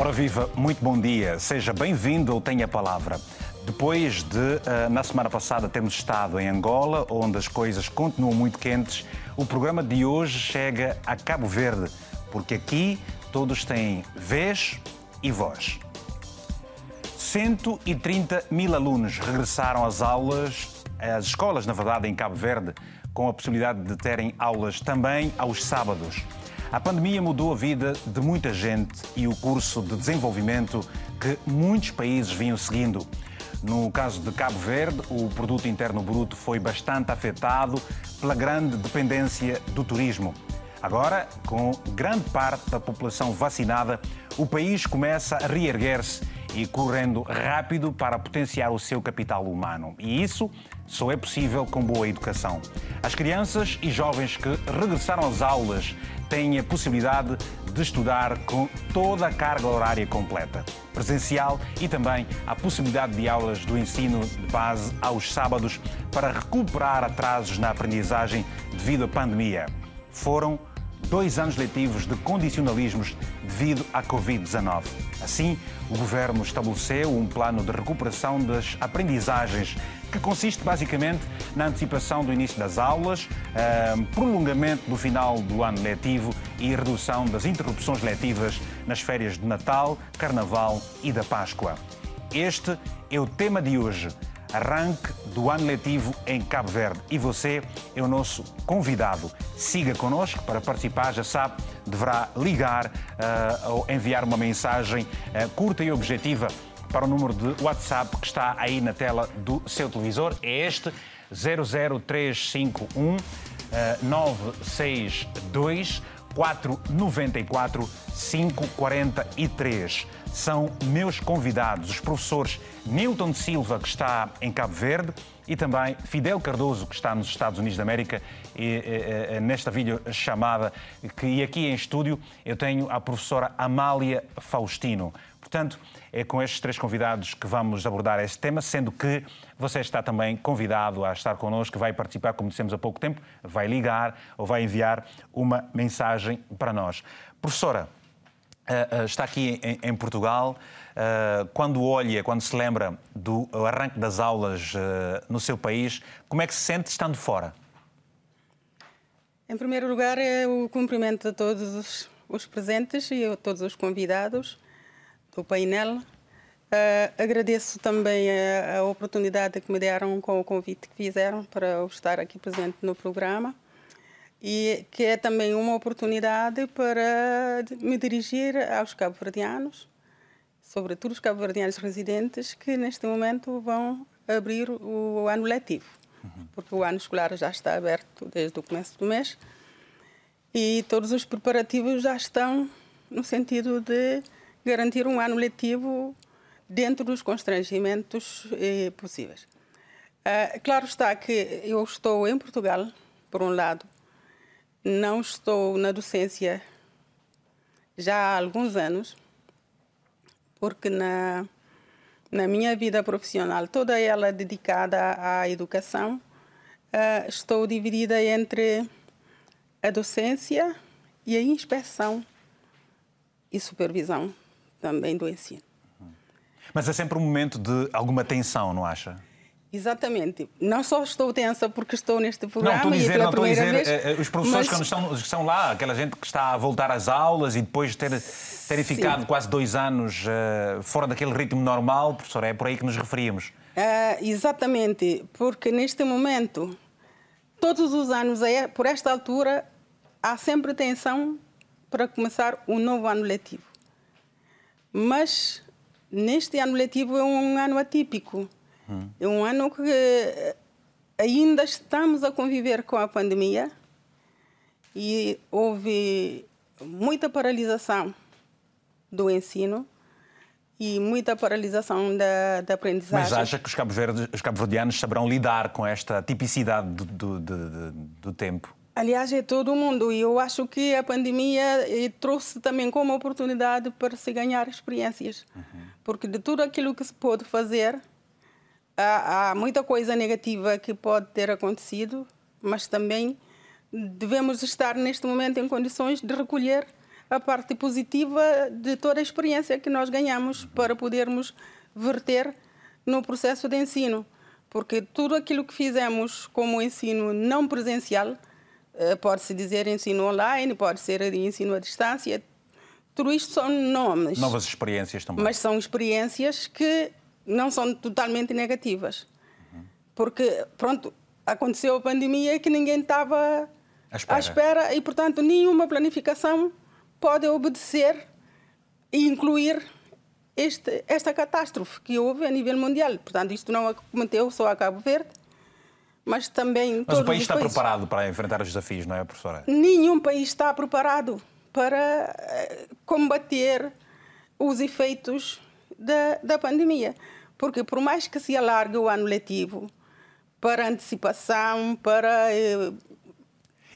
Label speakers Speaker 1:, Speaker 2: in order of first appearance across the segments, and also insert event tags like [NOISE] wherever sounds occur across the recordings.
Speaker 1: Ora viva, muito bom dia. Seja bem-vindo ou tenha a palavra. Depois de, eh, na semana passada, termos estado em Angola, onde as coisas continuam muito quentes, o programa de hoje chega a Cabo Verde, porque aqui todos têm vez e voz. 130 mil alunos regressaram às aulas, às escolas, na verdade, em Cabo Verde, com a possibilidade de terem aulas também aos sábados. A pandemia mudou a vida de muita gente e o curso de desenvolvimento que muitos países vinham seguindo. No caso de Cabo Verde, o produto interno bruto foi bastante afetado pela grande dependência do turismo. Agora, com grande parte da população vacinada, o país começa a reerguer-se e correndo rápido para potenciar o seu capital humano. E isso só é possível com boa educação. As crianças e jovens que regressaram às aulas têm a possibilidade de estudar com toda a carga horária completa, presencial e também a possibilidade de aulas do ensino de base aos sábados para recuperar atrasos na aprendizagem devido à pandemia. Foram dois anos letivos de condicionalismos devido à Covid-19. Assim, o governo estabeleceu um plano de recuperação das aprendizagens que consiste basicamente na antecipação do início das aulas, eh, prolongamento do final do ano letivo e redução das interrupções letivas nas férias de Natal, Carnaval e da Páscoa. Este é o tema de hoje arranque do ano letivo em Cabo Verde. E você é o nosso convidado. Siga connosco para participar, já sabe, deverá ligar uh, ou enviar uma mensagem uh, curta e objetiva para o número de WhatsApp que está aí na tela do seu televisor. É este 00351 uh, 962 494 543 são meus convidados, os professores Newton Silva, que está em Cabo Verde, e também Fidel Cardoso, que está nos Estados Unidos da América, nesta videochamada, que e aqui em estúdio eu tenho a professora Amália Faustino. Portanto, é com estes três convidados que vamos abordar este tema, sendo que você está também convidado a estar connosco, vai participar, como dissemos há pouco tempo, vai ligar ou vai enviar uma mensagem para nós. Professora, Uh, uh, está aqui em, Portugal. Uh, quando olha, quando se lembra do arranque das aulas no seu país, como é que se sente estando fora?
Speaker 2: Em primeiro lugar, é o cumprimento a todos os, presentes e a todos os convidados do painel. agradeço também a, a oportunidade que me deram com o convite que fizeram para eu estar aqui presente no programa e que é também uma oportunidade para me dirigir aos cabo-verdianos, sobretudo os cabo-verdianos residentes, que neste momento vão abrir o ano letivo, porque o ano escolar já está aberto desde o começo do mês e todos os preparativos já estão no sentido de garantir um ano letivo dentro dos constrangimentos eh, possíveis. Uh, claro está que eu estou em Portugal, por um lado, não estou na docência já há alguns anos, porque na, na minha vida profissional, toda ela dedicada à educação, uh, estou dividida entre a docência e a inspeção e supervisão também do ensino.
Speaker 1: Mas é sempre um momento de alguma tensão, não acha?
Speaker 2: Exatamente. Não só estou tensa porque estou neste programa
Speaker 1: não, estou a dizer,
Speaker 2: e
Speaker 1: não estou a dizer,
Speaker 2: vez,
Speaker 1: eh, eh, os professores mas... que estão, estão lá, aquela gente que está a voltar às aulas e depois de ter, terem ficado quase dois anos uh, fora daquele ritmo normal, professor, é por aí que nos referíamos.
Speaker 2: Uh, exatamente, porque neste momento, todos os anos, é, por esta altura, há sempre tensão para começar um novo ano letivo. Mas neste ano letivo é um ano atípico é um ano que eh, ainda estamos a conviver com a pandemia e houve muita paralisação do ensino e muita paralisação da, da aprendizagem.
Speaker 1: Mas acha que os cabo-verdianos cabo saberão lidar com esta tipicidade do, do, do, do, tempo?
Speaker 2: Aliás, é todo mundo. E eu acho que a pandemia eh, trouxe também como oportunidade para se ganhar experiências. Uhum. Porque de tudo aquilo que se pôde fazer, há, há muita coisa negativa que pode ter acontecido, mas também devemos estar neste momento em condições de recolher a parte positiva de toda a experiência que nós ganhamos para podermos verter no processo de ensino. Porque tudo aquilo que fizemos como ensino não presencial, eh, pode-se dizer ensino online, pode ser ensino à distância, tudo isto são nomes.
Speaker 1: Novas experiências também.
Speaker 2: Mas são experiências que não são totalmente negativas. Porque, pronto, aconteceu a pandemia que ninguém estava à espera. à espera e, portanto, nenhuma planificação pode obedecer e incluir este, esta catástrofe que houve a nível mundial. Portanto, isto não aconteceu só a Cabo Verde, mas também.
Speaker 1: Mas o país está países. preparado para enfrentar os desafios, não é, professora?
Speaker 2: Nenhum país está preparado para eh, combater os efeitos da, da pandemia. Porque, por mais que se alargue o ano letivo para antecipação, para eh,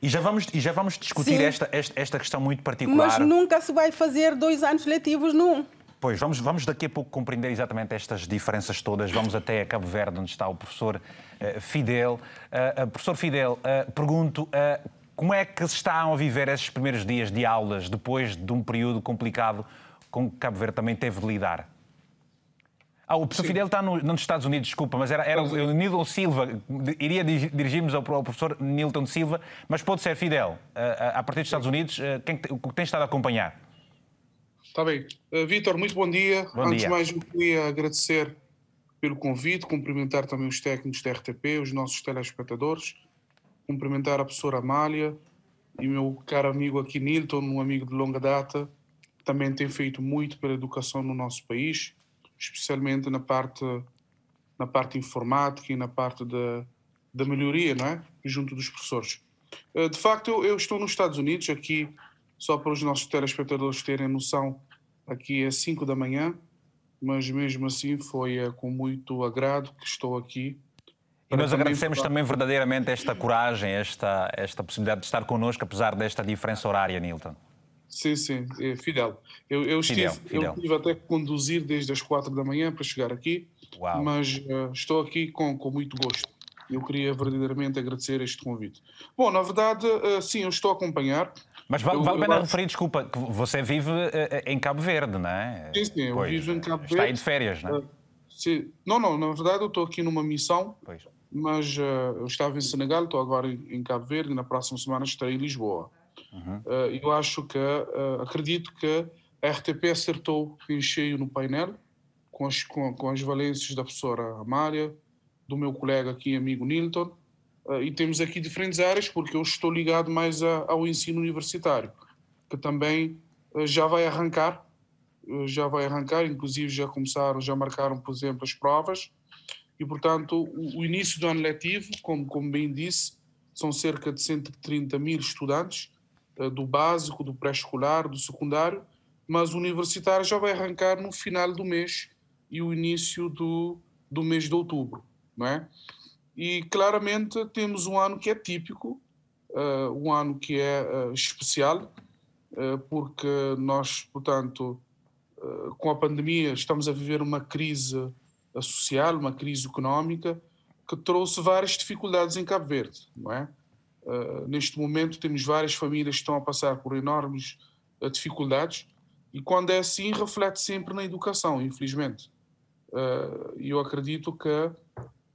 Speaker 1: e já vamos, e já vamos discutir esta, esta, esta, questão muito particular.
Speaker 2: Mas nunca se vai fazer dois anos letivos num.
Speaker 1: Pois, vamos, vamos daqui a pouco compreender exatamente estas diferenças todas. Vamos até a Cabo Verde, onde está o professor uh, Fidel. Uh, uh, professor Fidel, pergunto como é que se estão a viver esses primeiros dias de aulas depois de um período complicado com que Cabo Verde também teve de lidar? Ah, o professor Sim. Fidel está no, nos Estados Unidos, desculpa, mas era, era o Nilton Silva. Iria dirigirmos ao, ao professor Nilton Silva, mas pode ser Fidel. A, a partir dos Estados Unidos, quem o que tem estado a acompanhar?
Speaker 3: Está bem. Uh, Vítor, muito bom dia. Bom Antes de mais, eu queria agradecer pelo convite, cumprimentar também os técnicos da RTP, os nossos telespectadores, cumprimentar a professora Amália e meu caro amigo aqui Nilton, um amigo de longa data, que também tem feito muito pela educação no nosso país, especialmente na parte na parte informática e na parte da, da melhoria, não é? Junto dos professores. Uh, de facto, eu, eu estou nos Estados Unidos, aqui só para os nossos telespectadores terem noção, aqui é 5 da manhã, mas mesmo assim foi é, com muito agrado que estou aqui.
Speaker 1: E nós agradecemos também verdadeiramente esta coragem, esta, esta possibilidade de estar connosco, apesar desta diferença horária, Nilton.
Speaker 3: Sim, sim, é, Fidel. Eu, eu, Fidel, estive, Fidel. eu estive até conduzir desde as 4 da manhã para chegar aqui, Uau. mas uh, estou aqui com, com muito gosto. Eu queria verdadeiramente agradecer este convite. Bom, na verdade, uh, sim, eu estou a acompanhar.
Speaker 1: Mas vale, vale a pena referir, desculpa, que você vive uh, em Cabo Verde, não é?
Speaker 3: Sim, sim, eu pois, vivo em Cabo Verde.
Speaker 1: Está aí de férias, não é?
Speaker 3: Sim. Não, não, na verdade eu estou aqui numa missão, pois. mas eu estava em Senegal, estou agora em, em, Cabo Verde e na próxima semana estarei em Lisboa. Uhum. eu acho que, acredito que a RTP acertou em cheio no painel, com as, com, com as valências da professora Amália, do meu colega aqui, amigo Nilton, Uh, e temos aqui diferentes áreas, porque eu estou ligado mais a, ao ensino universitário, que também já vai arrancar, já vai arrancar, inclusive já começaram, já marcaram, por exemplo, as provas, e portanto o, o início do ano letivo, como, como bem disse, são cerca de 130 mil estudantes, do básico, do pré-escolar, do secundário, mas o universitário já vai arrancar no final do mês e o início do, do mês de outubro, não é? E claramente temos um ano que é típico, uh, um ano que é uh, especial, uh, porque nós, portanto, com a pandemia estamos a viver uma crise social, uma crise económica, que trouxe várias dificuldades em Cabo Verde, não é? Neste momento temos várias famílias que estão a passar por enormes dificuldades e quando é assim reflete sempre na educação, infelizmente. E eu acredito que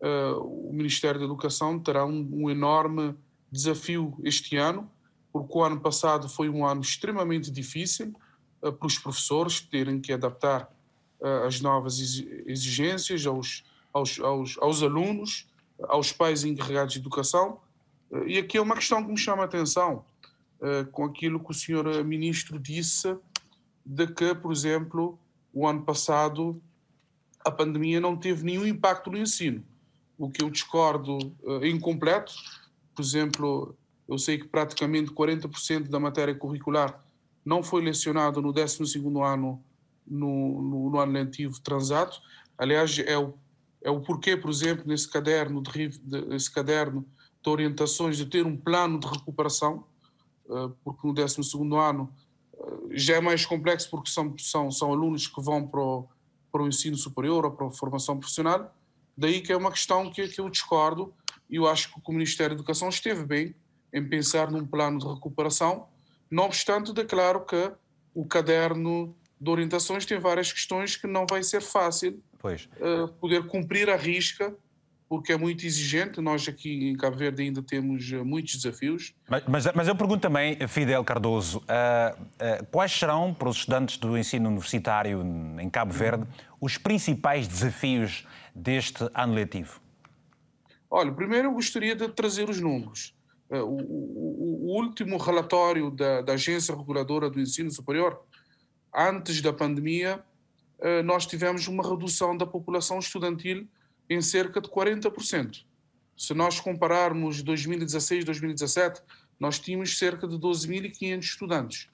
Speaker 3: uh, o Ministério da Educação terá um, um, enorme desafio este ano, porque o ano passado foi um ano extremamente difícil uh, para os professores terem que adaptar uh, as novas exigências aos, aos, aos, aos, alunos, aos pais encarregados de educação. E aqui é uma questão que me chama a atenção, com aquilo que o senhor ministro disse, de que, por exemplo, o ano passado a pandemia não teve nenhum impacto no ensino o que eu discordo uh, incompleto. Por exemplo, eu sei que praticamente 40% da matéria curricular não foi lecionado no 12 ano no, no, no, ano letivo transado. Aliás, é o, é o porquê, por exemplo, nesse caderno de, de, caderno de orientações de ter um plano de recuperação, uh, porque no 12 ano uh, já é mais complexo porque são, são, são alunos que vão para o, para o ensino superior ou para a formação profissional. Daí que é uma questão que, que eu discordo e eu acho que o Ministério da Educação esteve bem em pensar num plano de recuperação, não obstante, declaro que o caderno de orientações tem várias questões que não vai ser fácil uh, poder cumprir a risca porque é muito exigente. Nós aqui em Cabo Verde ainda temos eh, muitos desafios.
Speaker 1: Mas, mas, mas eu pergunto também, Fidel Cardoso, uh, uh, quais serão, para os estudantes do ensino universitário em Cabo Verde, os principais desafios deste ano letivo?
Speaker 3: Olha, primeiro eu gostaria de trazer os números. Uh, o, o, o, último relatório da, da Agência Reguladora do Ensino Superior, antes da pandemia, nós tivemos uma redução da população estudantil em cerca de 40%. Se nós compararmos 2016 e 2017, nós tínhamos cerca de 12.500 estudantes.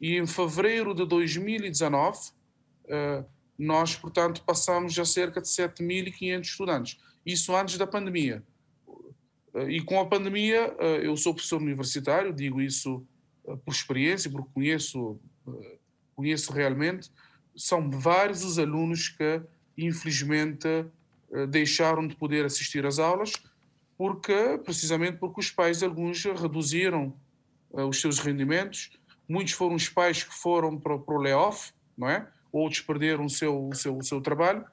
Speaker 3: E em fevereiro de 2019, eh, nós, portanto, passamos a cerca de 7.500 estudantes. Isso antes da pandemia. Eh, e com a pandemia, eh, eu sou professor universitário, digo isso por experiência, porque conheço, conheço realmente, são vários os alunos que, infelizmente, deixaram de poder assistir às aulas porque precisamente porque os pais alguns reduziram uh, os seus rendimentos. Muitos foram os pais que foram para, para o layoff não é? Outros perderam o seu o seu, o seu trabalho.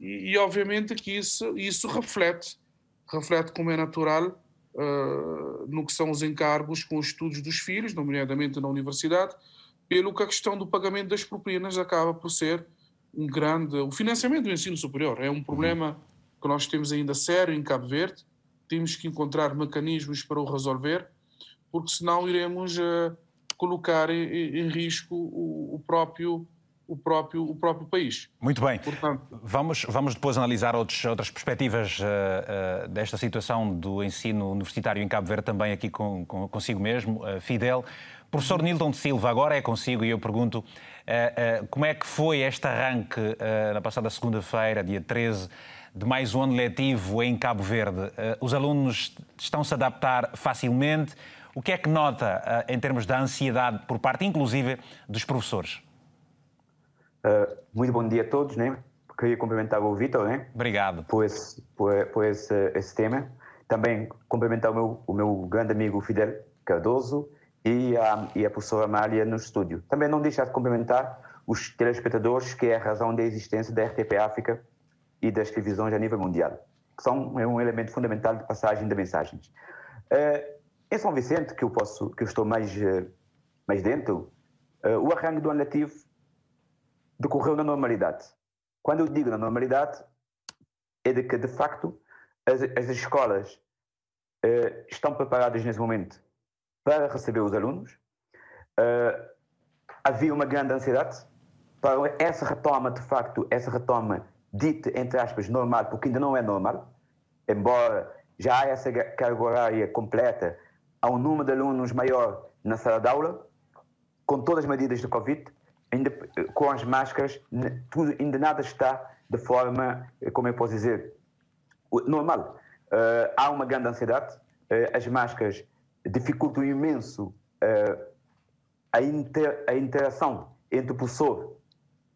Speaker 3: E, e, obviamente que isso isso reflete reflete como é natural uh, no que são os encargos com os estudos dos filhos nomeadamente na universidade pelo que a questão do pagamento das propinas acaba por ser um grande. O financiamento do ensino superior é um problema que nós temos ainda sério em Cabo Verde. Temos que encontrar mecanismos para o resolver, porque senão iremos uh, colocar em, em risco o, o, próprio. O próprio, o próprio país.
Speaker 1: Muito bem. Portanto, vamos, vamos depois analisar outros, outras perspectivas uh, uh, desta situação do ensino universitário em Cabo Verde, também aqui com, com, consigo mesmo, Fidel. Professor Nilton de Silva, agora é consigo e eu pergunto uh, uh, como é que foi este arranque uh, na passada segunda-feira, dia 13, de mais um ano letivo em Cabo Verde. os alunos estão-se a adaptar facilmente. O que é que nota em termos da ansiedade por parte, inclusive, dos professores?
Speaker 4: muito bom dia a todos, né? Queria cumprimentar o Vitor, né?
Speaker 1: Obrigado.
Speaker 4: Por esse, por, por esse, esse tema. Também cumprimentar o meu, o meu grande amigo Fidel Cardoso e a, e a professora Amália no estúdio. Também não deixar de cumprimentar os telespectadores, que é a razão da existência da RTP África e das televisões a nível mundial, que são é um elemento fundamental de passagem de mensagens. Uh, em São Vicente, que eu posso, que eu estou mais uh, mais dentro, uh, o arranque do ano letivo decorreu na normalidade. Quando eu digo na normalidade, é de que de facto as, as escolas estão preparadas nesse momento para receber os alunos. Uh, havia uma grande ansiedade para essa retoma, de facto, essa retoma dita, entre aspas, normal, porque ainda não é normal, embora já há essa carga horária completa, há um número de alunos maior na sala de aula, com todas as medidas de Covid, ainda, com as máscaras, tudo, ainda nada está de forma, como eu posso dizer, normal. Uh, há uma grande ansiedade, uh, as máscaras dificulta imenso uh, a, inter, a interação entre o professor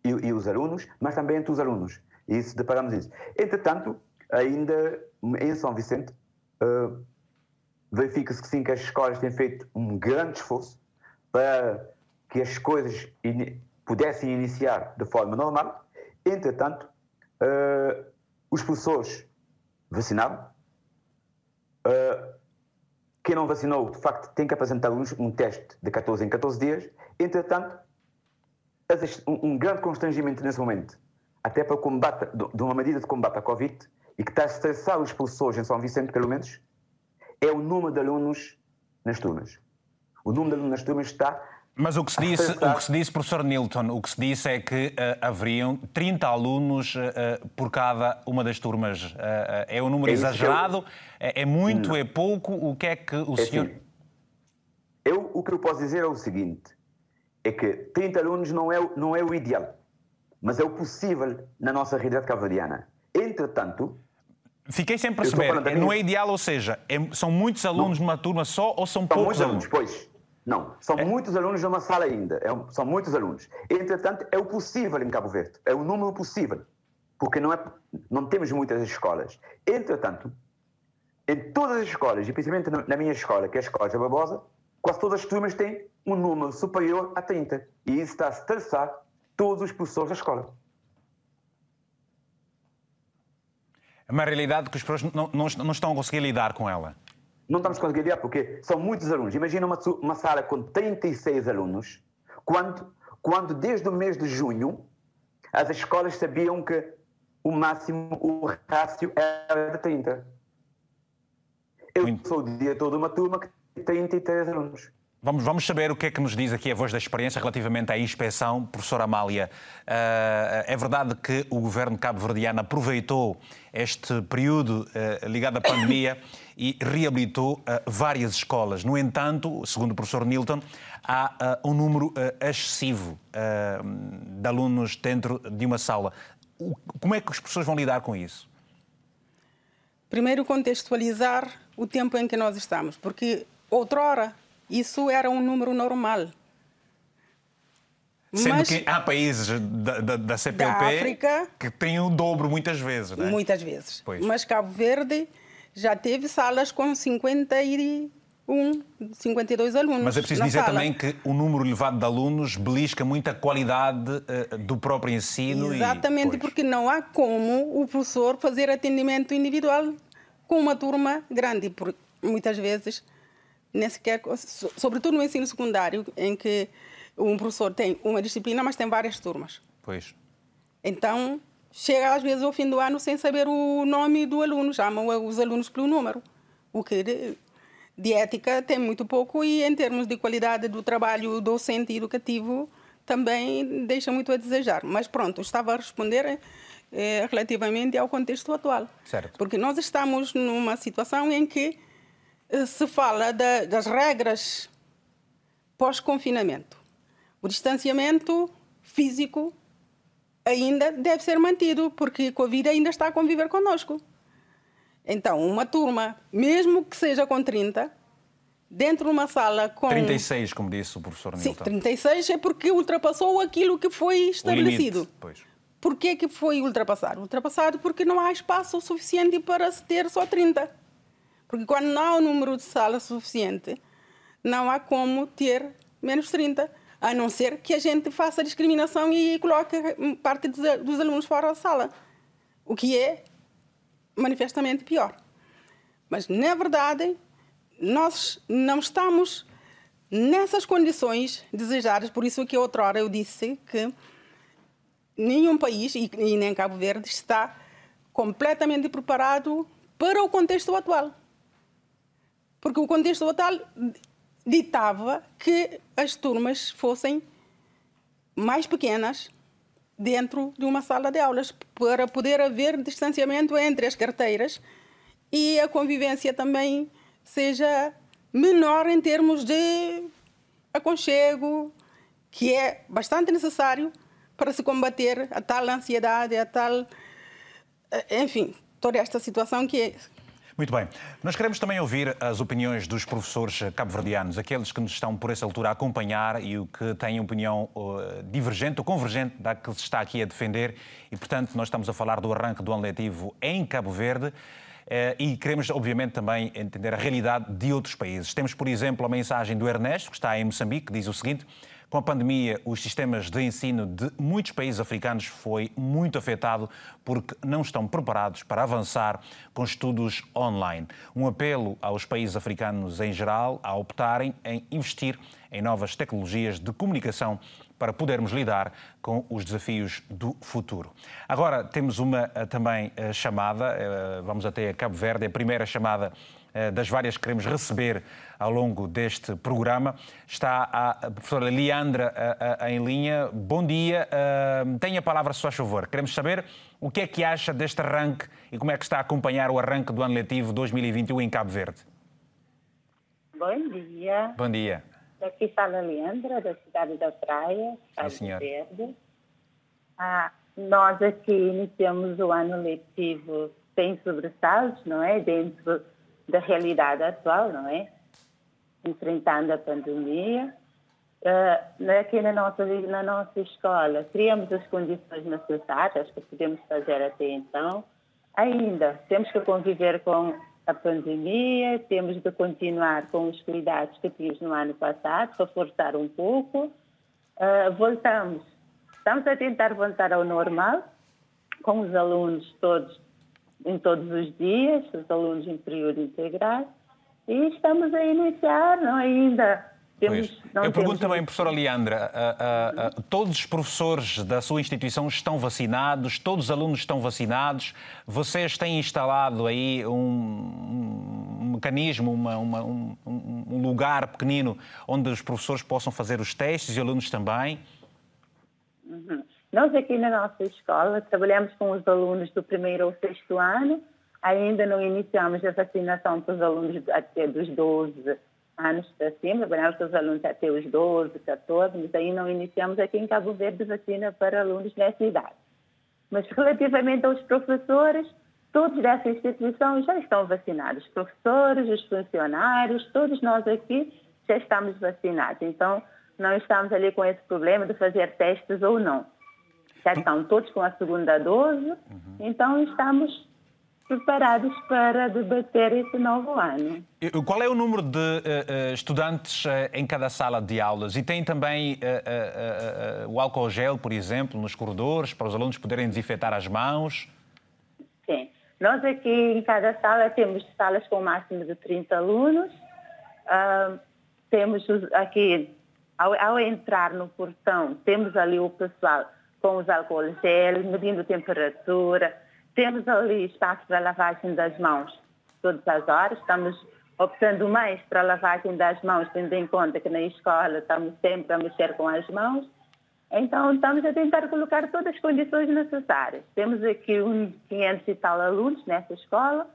Speaker 4: e, e, os alunos, mas também entre os alunos. E isso deparamos isso. Entretanto, ainda em São Vicente, uh, verifica-se que sim, que as escolas têm feito um grande esforço para que as coisas in, pudessem iniciar de forma normal. Entretanto, uh, os professores vacinaram, uh, quem não vacinou, de facto, tem que apresentar um teste de 14 em 14 dias. Entretanto, um grande constrangimento nesse momento, até para o combate, de uma medida de combate à Covid, e que está a estressar os professores em São Vicente, pelo menos, é o número de alunos nas turmas. O número de alunos nas turmas está
Speaker 1: mas o que, se disse, o que se disse, professor Nilton, o que se disse é que uh, haveriam 30 alunos uh, por cada uma das turmas. Uh, é um número é exagerado? Eu... É, é, muito? Não. É pouco? O que é que o é senhor. Assim,
Speaker 4: eu, o que eu posso dizer é o seguinte: é que 30 alunos não é, não é o ideal, mas é o possível na nossa realidade cavadiana. Entretanto.
Speaker 1: Fiquei sem perceber, não é ideal, ou seja, é, são muitos alunos não. numa turma só ou são, são poucos alunos?
Speaker 4: alunos? Pois. Não, são é. muitos alunos numa sala ainda, é um, são muitos alunos. Entretanto, é o possível em Cabo Verde, é o número possível, porque não, é, não temos muitas escolas. Entretanto, em todas as escolas, e principalmente na minha escola, que é a Escola de Barbosa, quase todas as turmas têm um número superior a 30. E isso está a estressar todos os professores da escola.
Speaker 1: É uma realidade que os professores não, não, não estão a conseguir lidar com ela.
Speaker 4: Não estamos conseguindo lidar porque são muitos alunos. Imagina uma, uma sala com 36 alunos, quando, quando desde o mês de junho as escolas sabiam que o máximo, o rácio era de 30. Eu Muito. sou o diretor de uma turma que tem 33 alunos.
Speaker 1: Vamos, vamos saber o que é que nos diz aqui a voz da experiência relativamente à inspeção. Professora Amália, uh, é verdade que o governo cabo-verdiano aproveitou este período uh, ligado à pandemia [COUGHS] e reabilitou uh, várias escolas. No entanto, segundo o professor Nilton, há um número excessivo de alunos dentro de uma sala. Como é que as pessoas vão lidar com isso?
Speaker 2: Primeiro, contextualizar o tempo em que nós estamos, porque outrora isso era um número normal.
Speaker 1: Sendo Mas, que há países da, da, da CPLP da África, que têm o dobro muitas vezes, não é?
Speaker 2: Muitas vezes. Pois. Mas Cabo Verde já teve salas com 51, 52 alunos.
Speaker 1: Mas é preciso dizer
Speaker 2: sala.
Speaker 1: também que o número elevado de alunos belisca muito a qualidade uh, do próprio ensino.
Speaker 2: Exatamente,
Speaker 1: e,
Speaker 2: porque não há como o professor fazer atendimento individual com uma turma grande. Porque muitas vezes nem sequer, sobretudo no ensino secundário, em que um professor tem uma disciplina, mas tem várias turmas.
Speaker 1: Pois.
Speaker 2: Então, chega às vezes ao fim do ano sem saber o nome do aluno, chamam os alunos pelo número, o que de, de ética tem muito pouco e em termos de qualidade do trabalho docente e educativo também deixa muito a desejar. Mas pronto, estava a responder é, relativamente ao contexto atual.
Speaker 1: Certo.
Speaker 2: Porque nós estamos numa situação em que eh, se fala da, das regras pós-confinamento. O distanciamento físico ainda deve ser mantido, porque a Covid ainda está a conviver conosco. Então, uma turma, mesmo que seja com 30, dentro de uma sala com.
Speaker 1: 36, como disse o professor Nilton.
Speaker 2: Sim, 36 é porque ultrapassou aquilo que foi estabelecido. Por que, que foi ultrapassado? Ultrapassado porque não há espaço suficiente para se ter só 30. Porque quando não há o número de salas suficiente, não há como ter menos 30, a não ser que a gente faça discriminação e coloque parte dos alunos fora da sala, o que é manifestamente pior. Mas, na verdade, nós não estamos nessas condições desejadas, por isso que outra hora eu disse que nenhum país, e nem Cabo Verde, está completamente preparado para o contexto atual. Porque o contexto atual ditava que as turmas fossem mais pequenas dentro de uma sala de aulas para poder haver distanciamento entre as carteiras e a convivência também seja menor em termos de aconchego, que é bastante necessário para se combater a tal ansiedade, a tal. Eh, enfim, toda esta situação que
Speaker 1: muito bem. Nós queremos também ouvir as opiniões dos professores cabo-verdianos, aqueles que nos estão por essa altura a acompanhar e o que têm opinião uh, divergente ou convergente da que se está aqui a defender. E, portanto, nós estamos a falar do arranque do ano letivo em Cabo Verde. Uh, e queremos, obviamente, também entender a realidade de outros países. Temos, por exemplo, a mensagem do Ernesto, que está em Moçambique, que diz o seguinte: com a pandemia, os sistemas de ensino de muitos países africanos foi muito afetado porque não estão preparados para avançar com estudos online. Um apelo aos países africanos em geral a optarem em investir em novas tecnologias de comunicação para podermos lidar com os desafios do futuro. Agora temos uma eh, também eh, chamada, eh, vamos até a Cabo Verde, a primeira chamada das várias que queremos receber ao longo deste programa. Está a professora Leandra em linha. Bom dia. Tenha a palavra, se faz favor. Queremos saber o que é que acha deste arranque e como é que está a acompanhar o arranque do ano letivo 2021 em Cabo Verde.
Speaker 5: Bom dia.
Speaker 1: Bom dia.
Speaker 5: Aqui fala a Leandra, da cidade da Praia, Cabo Verde. Ah, nós aqui iniciamos o ano letivo sem sobressaltos, não é? Dentro da realidade atual, não é? enfrentando a pandemia. Uh, aqui na nossa, na nossa escola, criamos as condições necessárias que podemos fazer até então. Ainda temos que conviver com a pandemia, temos de continuar com os cuidados que tínhamos no ano passado, reforçar um pouco. Uh, voltamos, estamos a tentar voltar ao normal, com os alunos todos, em todos os dias, os alunos em período integral, e estamos a iniciar, não ainda
Speaker 1: temos, Eu pergunto também, professora Leandra, todos os professores da sua instituição estão vacinados, todos os alunos estão vacinados, vocês têm instalado aí um, um mecanismo, uma, uma, um, um, lugar pequenino onde os professores possam fazer os testes e os alunos também?
Speaker 5: Uhum. Nós aqui na nossa escola trabalhamos com os alunos do primeiro ao sexto ano, ainda não iniciamos a vacinação para os alunos até dos 12 anos para cima, trabalhamos com os alunos até os 12, 14, mas aí não iniciamos aqui em Cabo Verde vacina para alunos nessa idade. Mas relativamente aos professores, todos dessa instituição já estão vacinados. Os professores, os funcionários, todos nós aqui já estamos vacinados. Então, não estamos ali com esse problema de fazer testes ou não. Já estão todos com a segunda dose, uhum. então estamos preparados para debater esse novo ano.
Speaker 1: Qual é o número de uh, estudantes uh, em cada sala de aulas? E tem também uh, o álcool gel, por exemplo, nos corredores, para os alunos poderem desinfetar as mãos?
Speaker 5: Sim. Nós aqui em cada sala temos salas com um máximo de 30 alunos. temos aqui, ao, ao entrar no portão, temos ali o pessoal com os álcool gel, medindo temperatura, temos ali espaço para lavagem das mãos todas as horas. Estamos optando mais para lavagem das mãos, tendo em conta que na escola estamos sempre a mexer com as mãos. Então, estamos a tentar colocar todas as condições necessárias. Temos aqui uns 500 e tal alunos nessa escola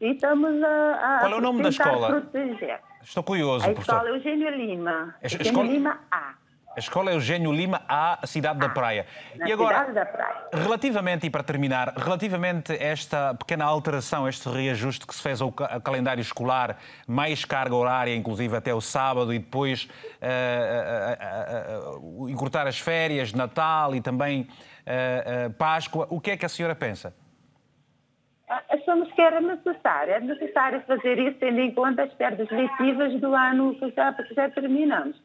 Speaker 5: e estamos a,
Speaker 1: a Qual é o nome da escola?
Speaker 5: proteger.
Speaker 1: Estou curioso,
Speaker 5: a
Speaker 1: professor.
Speaker 5: Escola Eugênio Lima. Eugênio escola... Lima A.
Speaker 1: A escola Eugênio Lima à Cidade ah, da Praia.
Speaker 5: E agora, Praia.
Speaker 1: relativamente, e para terminar, relativamente a esta pequena alteração, este reajuste que se fez ao calendário escolar, mais carga horária, inclusive até o sábado, e depois uh, uh, uh, encurtar as férias, Natal e também Páscoa, o que é que a senhora pensa?
Speaker 5: Achamos que era necessário. É necessário fazer isso tendo em conta as perdas letivas do ano que já, que já terminamos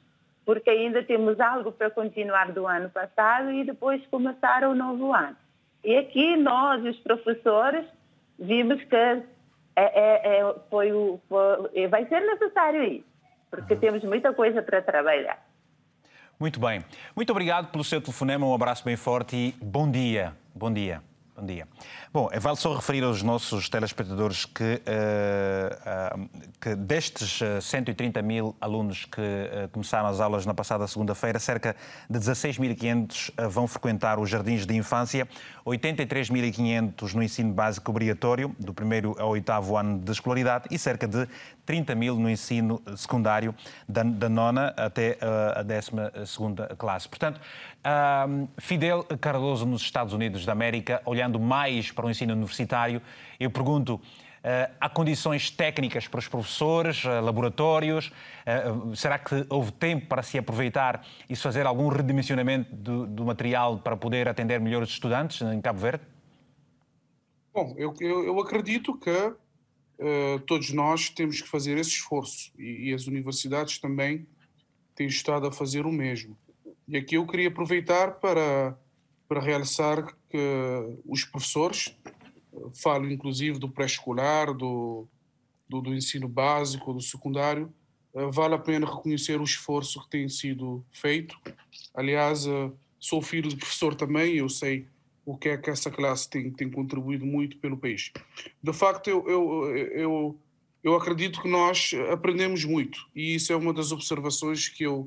Speaker 5: porque ainda temos algo para continuar do ano passado e depois começar o novo ano. E aqui nós, os professores, vimos que é, é, é, foi o, foi, vai ser necessário isso, porque temos muita coisa para trabalhar.
Speaker 1: Muito bem. Muito obrigado pelo seu telefonema, um abraço bem forte e bom dia. Bom dia. Bom dia. Bom, é vale só referir aos nossos telespectadores que, uh, uh, que destes 130 mil alunos que começaram as aulas na passada segunda-feira, cerca de 16.500 vão frequentar os jardins de infância, 83.500 no ensino básico obrigatório, do primeiro ao oitavo ano de escolaridade, e cerca de 30 mil no ensino secundário, da, da nona até a décima segunda classe. Portanto, Fidel Cardoso nos Estados Unidos da América, olhando mais para o ensino universitário, eu pergunto, Uh, há condições técnicas para os professores, uh, laboratórios? Uh, será que houve tempo para se aproveitar e se fazer algum redimensionamento do, do, material para poder atender melhor os estudantes em Cabo Verde?
Speaker 3: Bom, eu, eu, eu acredito que todos nós temos que fazer esse esforço e, e as universidades também têm estado a fazer o mesmo. E aqui eu queria aproveitar para, para realçar que os professores, falo inclusive do pré-escolar, do, do, do, ensino básico, do secundário, eh, vale a pena reconhecer o esforço que tem sido feito. Aliás, eh, sou filho de professor também, eu sei o que é que essa classe tem, tem contribuído muito pelo país. De facto, eu, eu, eu, eu acredito que nós aprendemos muito e isso é uma das observações que eu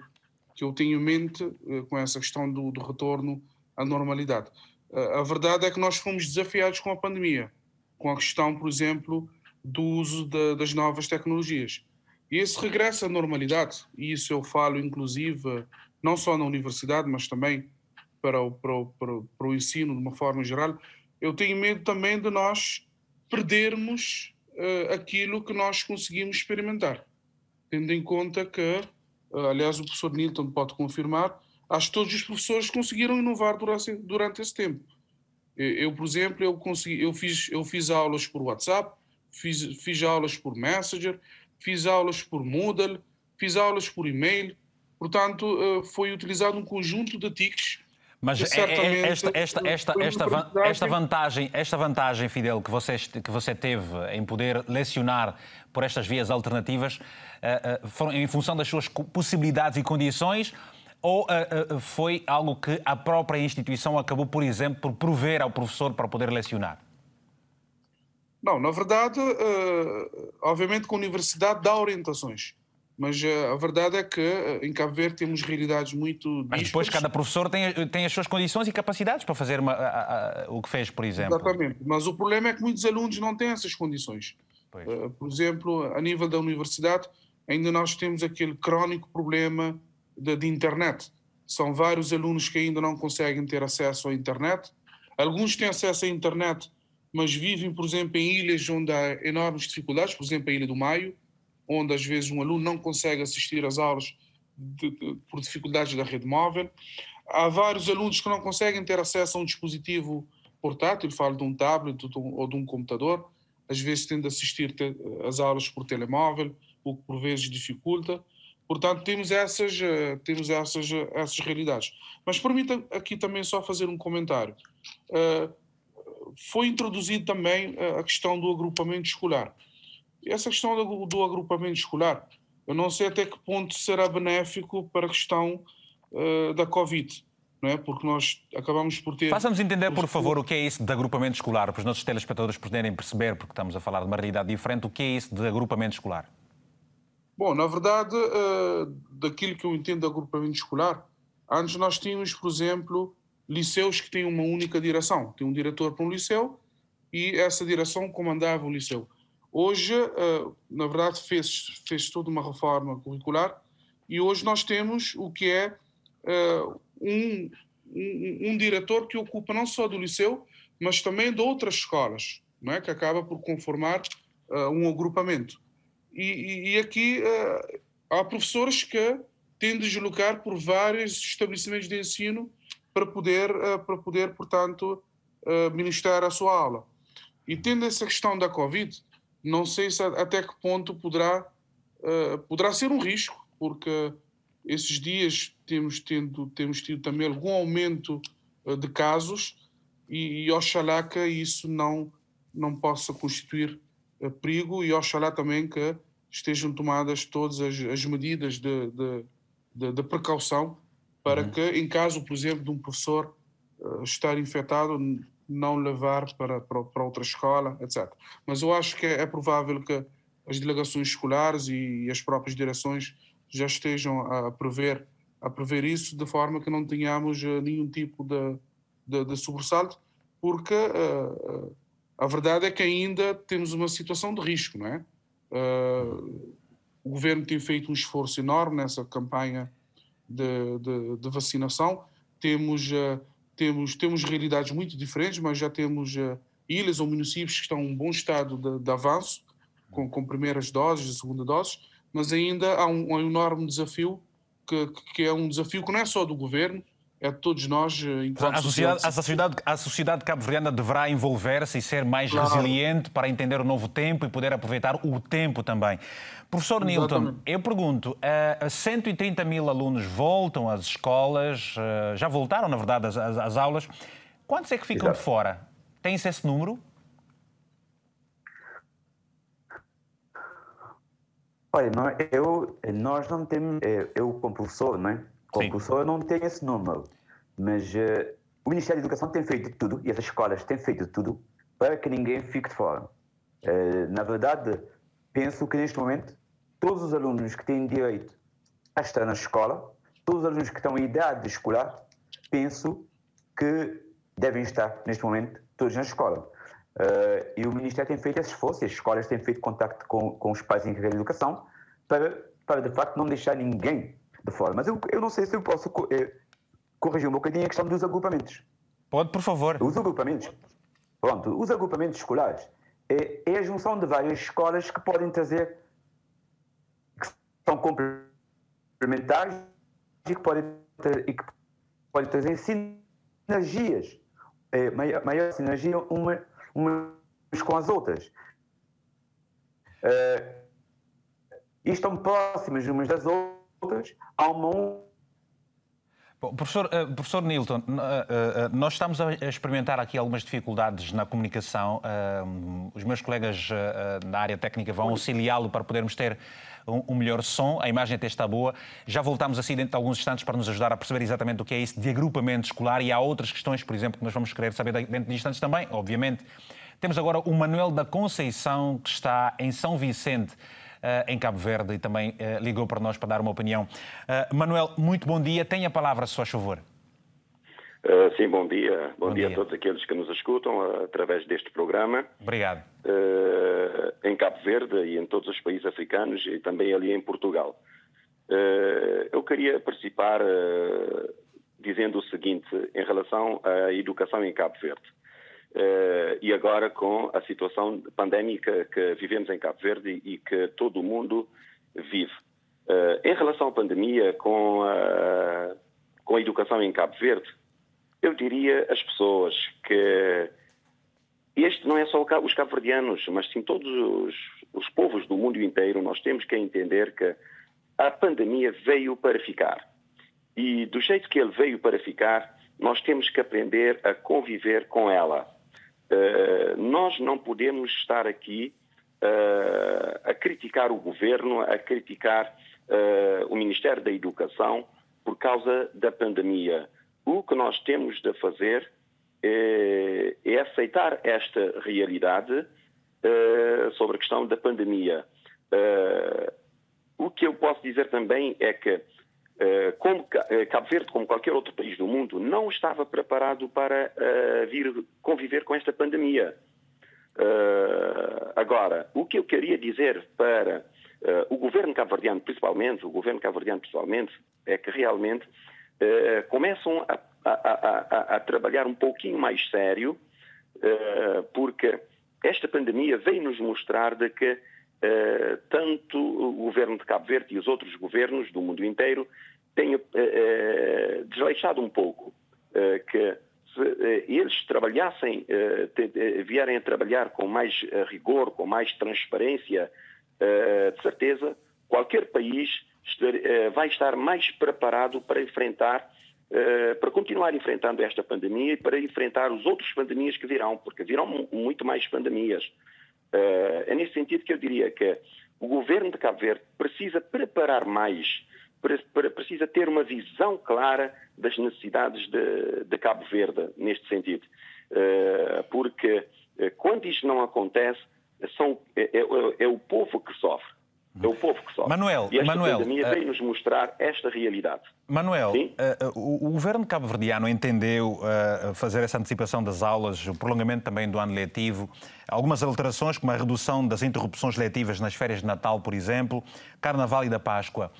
Speaker 3: que eu tenho em mente uh, com essa questão do, do retorno à normalidade. Uh, a verdade é que nós fomos desafiados com a pandemia, com a questão, por exemplo, do uso de, das novas tecnologias. E esse regresso à normalidade, e isso eu falo inclusive não só na universidade, mas também para o, para o, para o, ensino de uma forma geral, eu tenho medo também de nós perdermos uh, aquilo que nós conseguimos experimentar, tendo em conta que aliás o professor Nilton pode confirmar, acho que todos os professores conseguiram inovar durante, durante esse tempo. Eu, por exemplo, eu, consegui, eu, fiz, eu fiz aulas por WhatsApp, fiz, fiz aulas por Messenger, fiz aulas por Moodle, fiz aulas por e-mail. Portanto, uh, foi utilizado um conjunto de TICs
Speaker 1: mas é, é, esta, esta, esta, esta, esta, vantagem, esta vantagem, Fidel, que você, que você teve em poder lecionar por estas vias alternativas, eh, eh, foram em função das suas possibilidades e condições ou foi algo que a própria instituição acabou, por exemplo, por prover ao professor para poder lecionar?
Speaker 3: Não, na verdade, obviamente que a universidade dá orientações. Mas uh, a verdade é que uh, em Cabo Verde temos realidades muito
Speaker 1: Mas depois cada professor tem, tem as suas condições e capacidades para fazer uma, a, a, o que fez, por exemplo.
Speaker 3: Exatamente. Mas o problema é que muitos alunos não têm essas condições. Uh, por exemplo, a nível da universidade, ainda nós temos aquele crónico problema de, de internet. São vários alunos que ainda não conseguem ter acesso à internet. Alguns têm acesso à internet, mas vivem, por exemplo, em ilhas onde há enormes dificuldades, por exemplo, a Ilha do Maio onde às vezes um aluno não consegue assistir às aulas de, de, por dificuldades da rede móvel. Há vários alunos que não conseguem ter acesso a um dispositivo portátil, falo de um tablet ou de um computador, às vezes têm de assistir às aulas por telemóvel, o que por vezes dificulta. Portanto, temos essas, eh, temos essas, essas realidades. Mas permita aqui também só fazer um comentário. Eh, foi introduzido também eh, a questão do agrupamento escolar. Essa questão do, do agrupamento escolar, eu não sei até que ponto será benéfico para a questão da Covid. Não é? Porque nós acabamos por ter.
Speaker 1: Faça-nos entender, por favor, o que é isso de agrupamento escolar, para os nossos telespectadores poderem perceber, porque estamos a falar de uma realidade diferente, o que é isso de agrupamento escolar?
Speaker 3: Bom, na verdade, uh, daquilo que eu entendo de agrupamento escolar, antes nós tínhamos, por exemplo, liceus que têm uma única direção. Tem um diretor para um liceu e essa direção comandava o liceu. Hoje, uh, na verdade, fez, fez toda uma reforma curricular e hoje nós temos o que é uh, um, um, um, diretor que ocupa não só do liceu, mas também de outras escolas, não é? que acaba por conformar um agrupamento. E, e, aqui há professores que têm de deslocar por vários estabelecimentos de ensino para poder, para poder portanto, ministrar a sua aula. E tendo essa questão da Covid, não sei se, até que ponto poderá, uh, poderá ser um risco, porque esses dias temos, tendo, temos tido também algum aumento uh, de casos e, e oxalá que isso não, não possa constituir uh, perigo e oxalá também que estejam tomadas todas as, as medidas de, de, de, de, precaução para uhum. que, em caso, por exemplo, de um professor estar infectado, não levar para, para, para outra escola, etc. Mas eu acho que é, é provável que as delegações escolares e as próprias direções já estejam a prever, a prever isso de forma que não tenhamos eh, nenhum tipo de, de, de sobressalto, porque uh, a verdade é que ainda temos uma situação de risco, não é? Uh, o governo tem feito um esforço enorme nessa campanha de, de, de vacinação. Temos uh, temos, temos realidades muito diferentes, mas já temos uh, ilhas ou municípios que estão em um bom estado de, de avanço, com, com, primeiras doses e segunda doses, mas ainda há um, um enorme desafio, que, que, é um desafio que não é só do governo, é de todos nós, eh, enquanto
Speaker 1: a sociedade. A sociedade, a sociedade cabo-verdiana deverá envolver-se e ser mais claro. resiliente para entender o novo tempo e poder aproveitar o tempo também. Professor Exatamente. Nilton, eu pergunto, uh, 130 mil alunos voltam às escolas, já voltaram, na verdade, às, às, aulas. Quantos é que ficam Exato. de fora? Tem-se esse número?
Speaker 4: Olha, nós, eu, nós não temos, eh, eu como professor, não é? Como professor, não tenho esse número, mas uh, o Ministério da Educação tem feito tudo, e as escolas têm feito tudo, para que ninguém fique de fora. Uh, na verdade, penso que neste momento, todos os alunos que têm direito a estar na escola, todos os alunos que estão em idade escolar, penso que devem estar neste momento todos na escola. Uh, e o Ministério tem feito esse esforço, as escolas têm feito contacto com, com os pais em carreira de educação para, para, de facto, não deixar ninguém fora. Mas eu, eu não sei se eu posso eh, corrigir um bocadinho a questão dos agrupamentos.
Speaker 1: Pode, por favor.
Speaker 4: Os agrupamentos. Pronto, os agrupamentos escolares é, é a junção de várias escolas que podem trazer, que são complementares e que podem, e que podem trazer sinergias, é, maior, maior sinergia uma, umas com as outras. e estão próximas umas das outras, há uma
Speaker 1: Bom, professor, uh, professor Nilton, uh, uh, nós estamos a experimentar aqui algumas dificuldades na comunicação. os meus colegas da área técnica vão auxiliá-lo para podermos ter um, um, melhor som. A imagem até está boa. Já voltamos assim dentro de alguns instantes para nos ajudar a perceber exatamente o que é isso de agrupamento escolar e há outras questões, por exemplo, que nós vamos querer saber dentro de instantes também, obviamente. Temos agora o Manuel da Conceição, que está em São Vicente. Eh, em Cabo Verde e também eh, ligou para nós para dar uma opinião. Eh, Manuel, muito bom dia. Tenha a palavra, se faz favor.
Speaker 6: Uh, sim, bom dia. Bom, bom dia, dia, a todos aqueles que nos escutam uh, através deste programa.
Speaker 1: Obrigado.
Speaker 6: Uh, em Cabo Verde e em todos os países africanos e também ali em Portugal. eu queria participar dizendo o seguinte em relação à educação em Cabo Verde. Uh, e agora com a situação pandémica que vivemos em Cabo Verde e que todo o mundo vive. Uh, em relação à pandemia, com a, com a educação em Cabo Verde, eu diria às pessoas que este não é só os cabo-verdianos, mas sim todos os, os povos do mundo inteiro, nós temos que entender que a pandemia veio para ficar. E do jeito que ele veio para ficar, nós temos que aprender a conviver com ela. Uh, nós não podemos estar aqui uh, a criticar o governo, a criticar uh, o Ministério da Educação por causa da pandemia. O que nós temos de fazer é, aceitar esta realidade sobre a questão da pandemia. o que eu posso dizer também é que eh, como eh, Cabo Verde, como qualquer outro país do mundo, não estava preparado para uh, vir conviver com esta pandemia. Agora, o que eu queria dizer para o governo cabo-verdiano, principalmente, o governo cabo-verdiano principalmente, é que realmente começam a, a, a, a, trabalhar um pouquinho mais sério, porque esta pandemia veio nos mostrar de que tanto o governo de Cabo Verde e os outros governos do mundo inteiro têm uh, uh, desleixado um pouco. que se eles trabalhassem, vierem a trabalhar com mais rigor, com mais transparência, de certeza, qualquer país vai estar mais preparado para enfrentar para continuar enfrentando esta pandemia e para enfrentar os outros pandemias que virão, porque virão muito mais pandemias. Uh, é nesse sentido que eu diria que o governo de Cabo Verde precisa preparar mais, precisa ter uma visão clara das necessidades de, de Cabo Verde, neste sentido. Uh, porque uh, quando isto não acontece, são, é, é, é, o povo que sofre. É o povo que sofre.
Speaker 1: Manuel,
Speaker 6: e esta
Speaker 1: Manuel,
Speaker 6: pandemia veio nos mostrar esta realidade.
Speaker 1: Manuel, uh, o, o, governo cabo-verdiano entendeu uh, fazer essa antecipação das aulas, o prolongamento também do ano letivo, algumas alterações, como a redução das interrupções letivas nas férias de Natal, por exemplo, Carnaval e da Páscoa.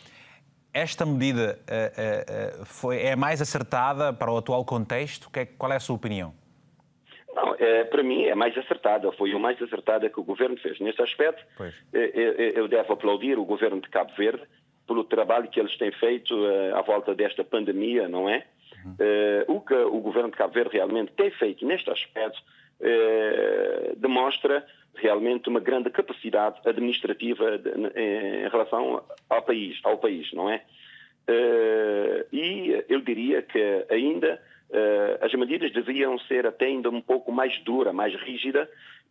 Speaker 1: Esta medida uh, foi, é mais acertada para o atual contexto? É, qual é a sua opinião?
Speaker 6: É, para mim é mais acertada, foi o mais acertada que o governo fez. Nesse aspecto, eu, é, é, eu devo aplaudir o governo de Cabo Verde pelo trabalho que eles têm feito à volta desta pandemia, não é? Uhum. Uh, o que o governo de Cabo Verde realmente tem feito neste aspecto demonstra realmente uma grande capacidade administrativa em relação ao país, ao país, não é? e eu diria que ainda as medidas deviam ser até ainda um pouco mais dura, mais rígida,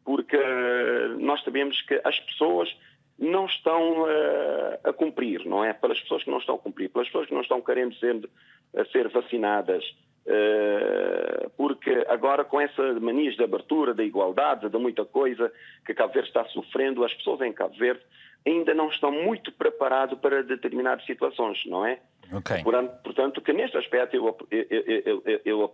Speaker 6: porque uh, nós sabemos que as pessoas não estão uh, a cumprir, não é? Pelas pessoas que não estão a cumprir, pelas pessoas que não estão querendo ser, ser vacinadas, porque agora com essa manias de abertura, da igualdade, de muita coisa que Cabo Verde está sofrendo, as pessoas em Cabo Verde ainda não estão muito preparadas para determinadas situações, não é?
Speaker 1: Okay.
Speaker 6: Portanto, que neste aspecto eu, eu, eu, eu,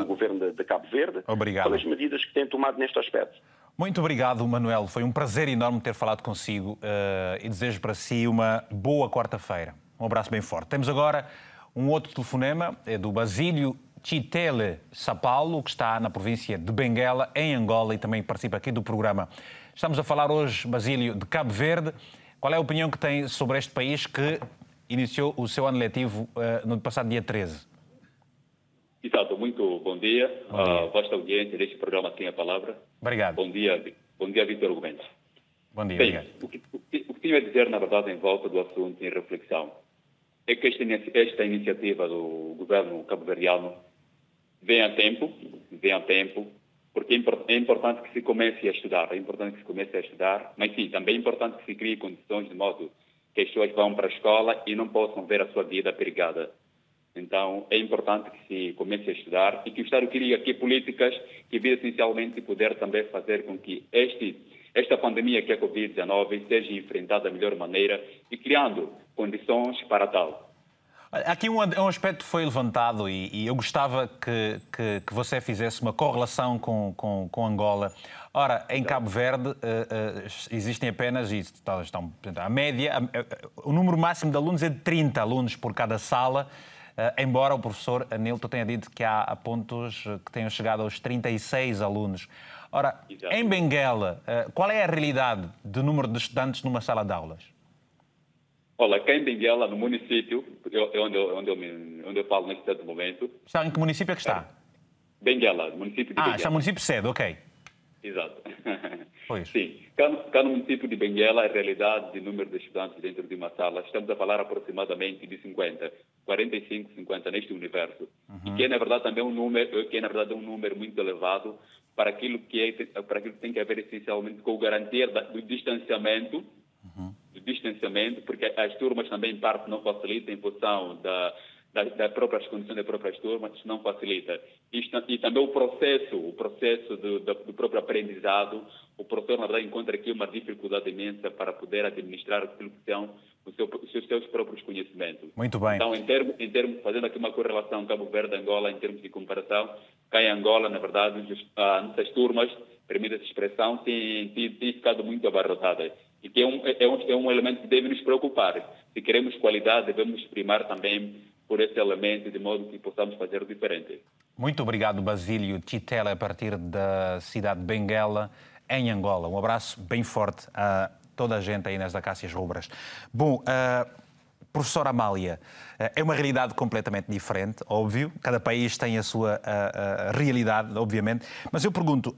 Speaker 6: o governo de, Cabo Verde
Speaker 1: Obrigado.
Speaker 6: pelas medidas que tem tomado neste aspecto.
Speaker 1: Muito obrigado, Manuel. Foi um prazer enorme ter falado consigo uh, e desejo para si uma boa quarta-feira. Um abraço bem forte. Temos agora um outro telefonema, é do Basílio Chitele Sapaulo, que está na província de Benguela, em Angola, e também participa aqui do programa. Estamos a falar hoje, Basílio, de Cabo Verde. Qual é a opinião que tem sobre este país que iniciou o seu ano letivo uh, no passado dia 13.
Speaker 7: Exato, muito bom dia. Bom dia. A vossa audiência deste programa tem a palavra.
Speaker 1: Obrigado.
Speaker 7: Bom dia, bom dia Vitor Gomes.
Speaker 1: Bom dia,
Speaker 7: Bem. O que, o, que, o que tinha a dizer, na verdade, em volta do assunto, em reflexão, é que esta, esta iniciativa do governo cabo-verdiano vem a tempo, vem a tempo, porque é, é importante que se comece a estudar, é importante que se comece a estudar, mas sim, também é importante que se crie condições de modo pessoas vão para a escola e não possam ver a sua vida perigada. Então, é importante que se comece a estudar e que o Estado crie aqui políticas que visam essencialmente poder também fazer com que este, esta pandemia que é a Covid-19 seja enfrentada da melhor maneira e criando condições para tal.
Speaker 1: Aqui um, um aspecto foi levantado e, e eu gostava que, que, que, você fizesse uma correlação com, com, com Angola. Ora, em Cabo Verde uh, uh, existem apenas, e estão, a média, a, a, o número máximo de alunos é de 30 alunos por cada sala, uh, embora o professor Anilton tenha dito que há pontos que tenham chegado aos 36 alunos. Ora, Exato. em Benguela, qual é a realidade do número de estudantes numa sala de aulas?
Speaker 7: Olha, cá em Benguela, no município, onde, eu, onde, eu me, onde eu falo neste certo momento.
Speaker 1: Está em que município é que está?
Speaker 7: Benguela, município de
Speaker 1: ah,
Speaker 7: Benguela.
Speaker 1: Ah, está no município sede, ok.
Speaker 7: Exato. [LAUGHS]
Speaker 1: Pois.
Speaker 7: Sim. Cá, cá, no município de Benguela, a realidade de número de estudantes dentro de uma sala, estamos a falar aproximadamente de 50, 45, 50 neste universo. Uhum. E que é, na verdade, também um número, que é, na verdade, um número muito elevado para aquilo que, é, para aquilo que tem a ver essencialmente com o garantir do distanciamento uhum de distanciamento, porque as turmas também, em parte, não facilitam em função da, da, das próprias condições das próprias turmas, isso não facilita. Isto, e também o processo, o processo do, do, do, próprio aprendizado, o professor, na verdade, encontra aqui uma dificuldade imensa para poder administrar aquilo que são os, seu, os seus próprios conhecimentos.
Speaker 1: Muito bem.
Speaker 7: Então, em termos, em termos, fazendo aqui uma correlação Cabo Verde-Angola, em termos de comparação, cá em Angola, na verdade, as nossas turmas, permite essa expressão, têm, têm, têm ficado muito abarrotadas e que é um, é, um, é um elemento que deve nos preocupar. Se queremos qualidade, devemos primar também por esse elemento, de modo que possamos fazer diferente.
Speaker 1: Muito obrigado, Basílio Titela, a partir da cidade de Benguela, em Angola. Um abraço bem forte a toda a gente aí nas Acácias Rubras. Bom, uh, professora Amália, uh, é uma realidade completamente diferente, óbvio. Cada país tem a sua uh, realidade, obviamente. Mas eu pergunto,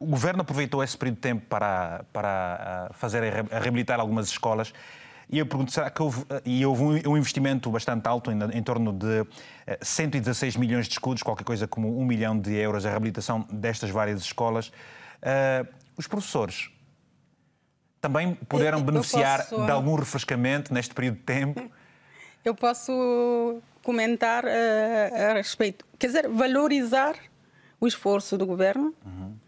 Speaker 1: o governo aproveitou esse período de tempo para, para fazer a reabilitar algumas escolas. E eu pergunto, será que houve, e houve um investimento bastante alto, em, em, torno de 116 milhões de escudos, qualquer coisa como um milhão de euros, a reabilitação destas várias escolas. Uh, os professores também puderam beneficiar posso... de algum refrescamento neste período de tempo? [LAUGHS]
Speaker 2: Eu posso comentar uh, a respeito. Quer dizer, valorizar o esforço do governo. Uhum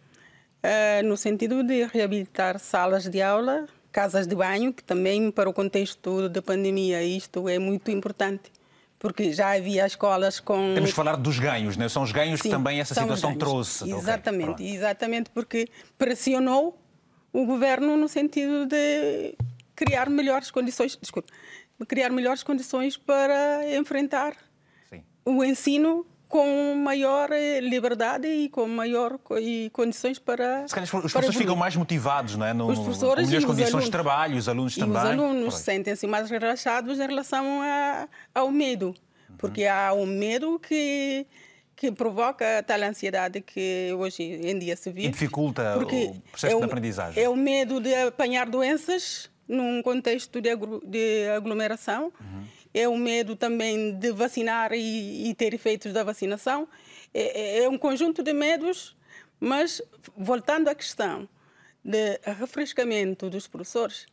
Speaker 2: uh, no sentido de reabilitar salas de aula, casas de banho, que também para o contexto da pandemia isto é muito importante. Porque já havia escolas com.
Speaker 1: Temos que falar dos ganhos, né? são os ganhos Sim, que também essa situação trouxe.
Speaker 2: Exatamente, okay, exatamente, porque pressionou o governo no sentido de criar melhores condições, desculpa, criar melhores condições para enfrentar Sim. o ensino com maior eh, liberdade e com maior e condições para.
Speaker 1: Se calhar os professores ficam mais motivados, não é? No, os professores melhores condições alunos, de trabalho, os alunos também.
Speaker 2: Os alunos sentem-se mais relaxados em relação a, ao medo, porque uhum. há um medo que que provoca tal ansiedade que hoje em dia se vive.
Speaker 1: E dificulta o processo
Speaker 2: é
Speaker 1: o, de aprendizagem.
Speaker 2: É o medo de apanhar doenças num contexto de, de aglomeração. Uhum é o medo também de vacinar e, e ter efeitos da vacinação. É, é, é, um conjunto de medos, mas voltando à questão de refrescamento dos professores,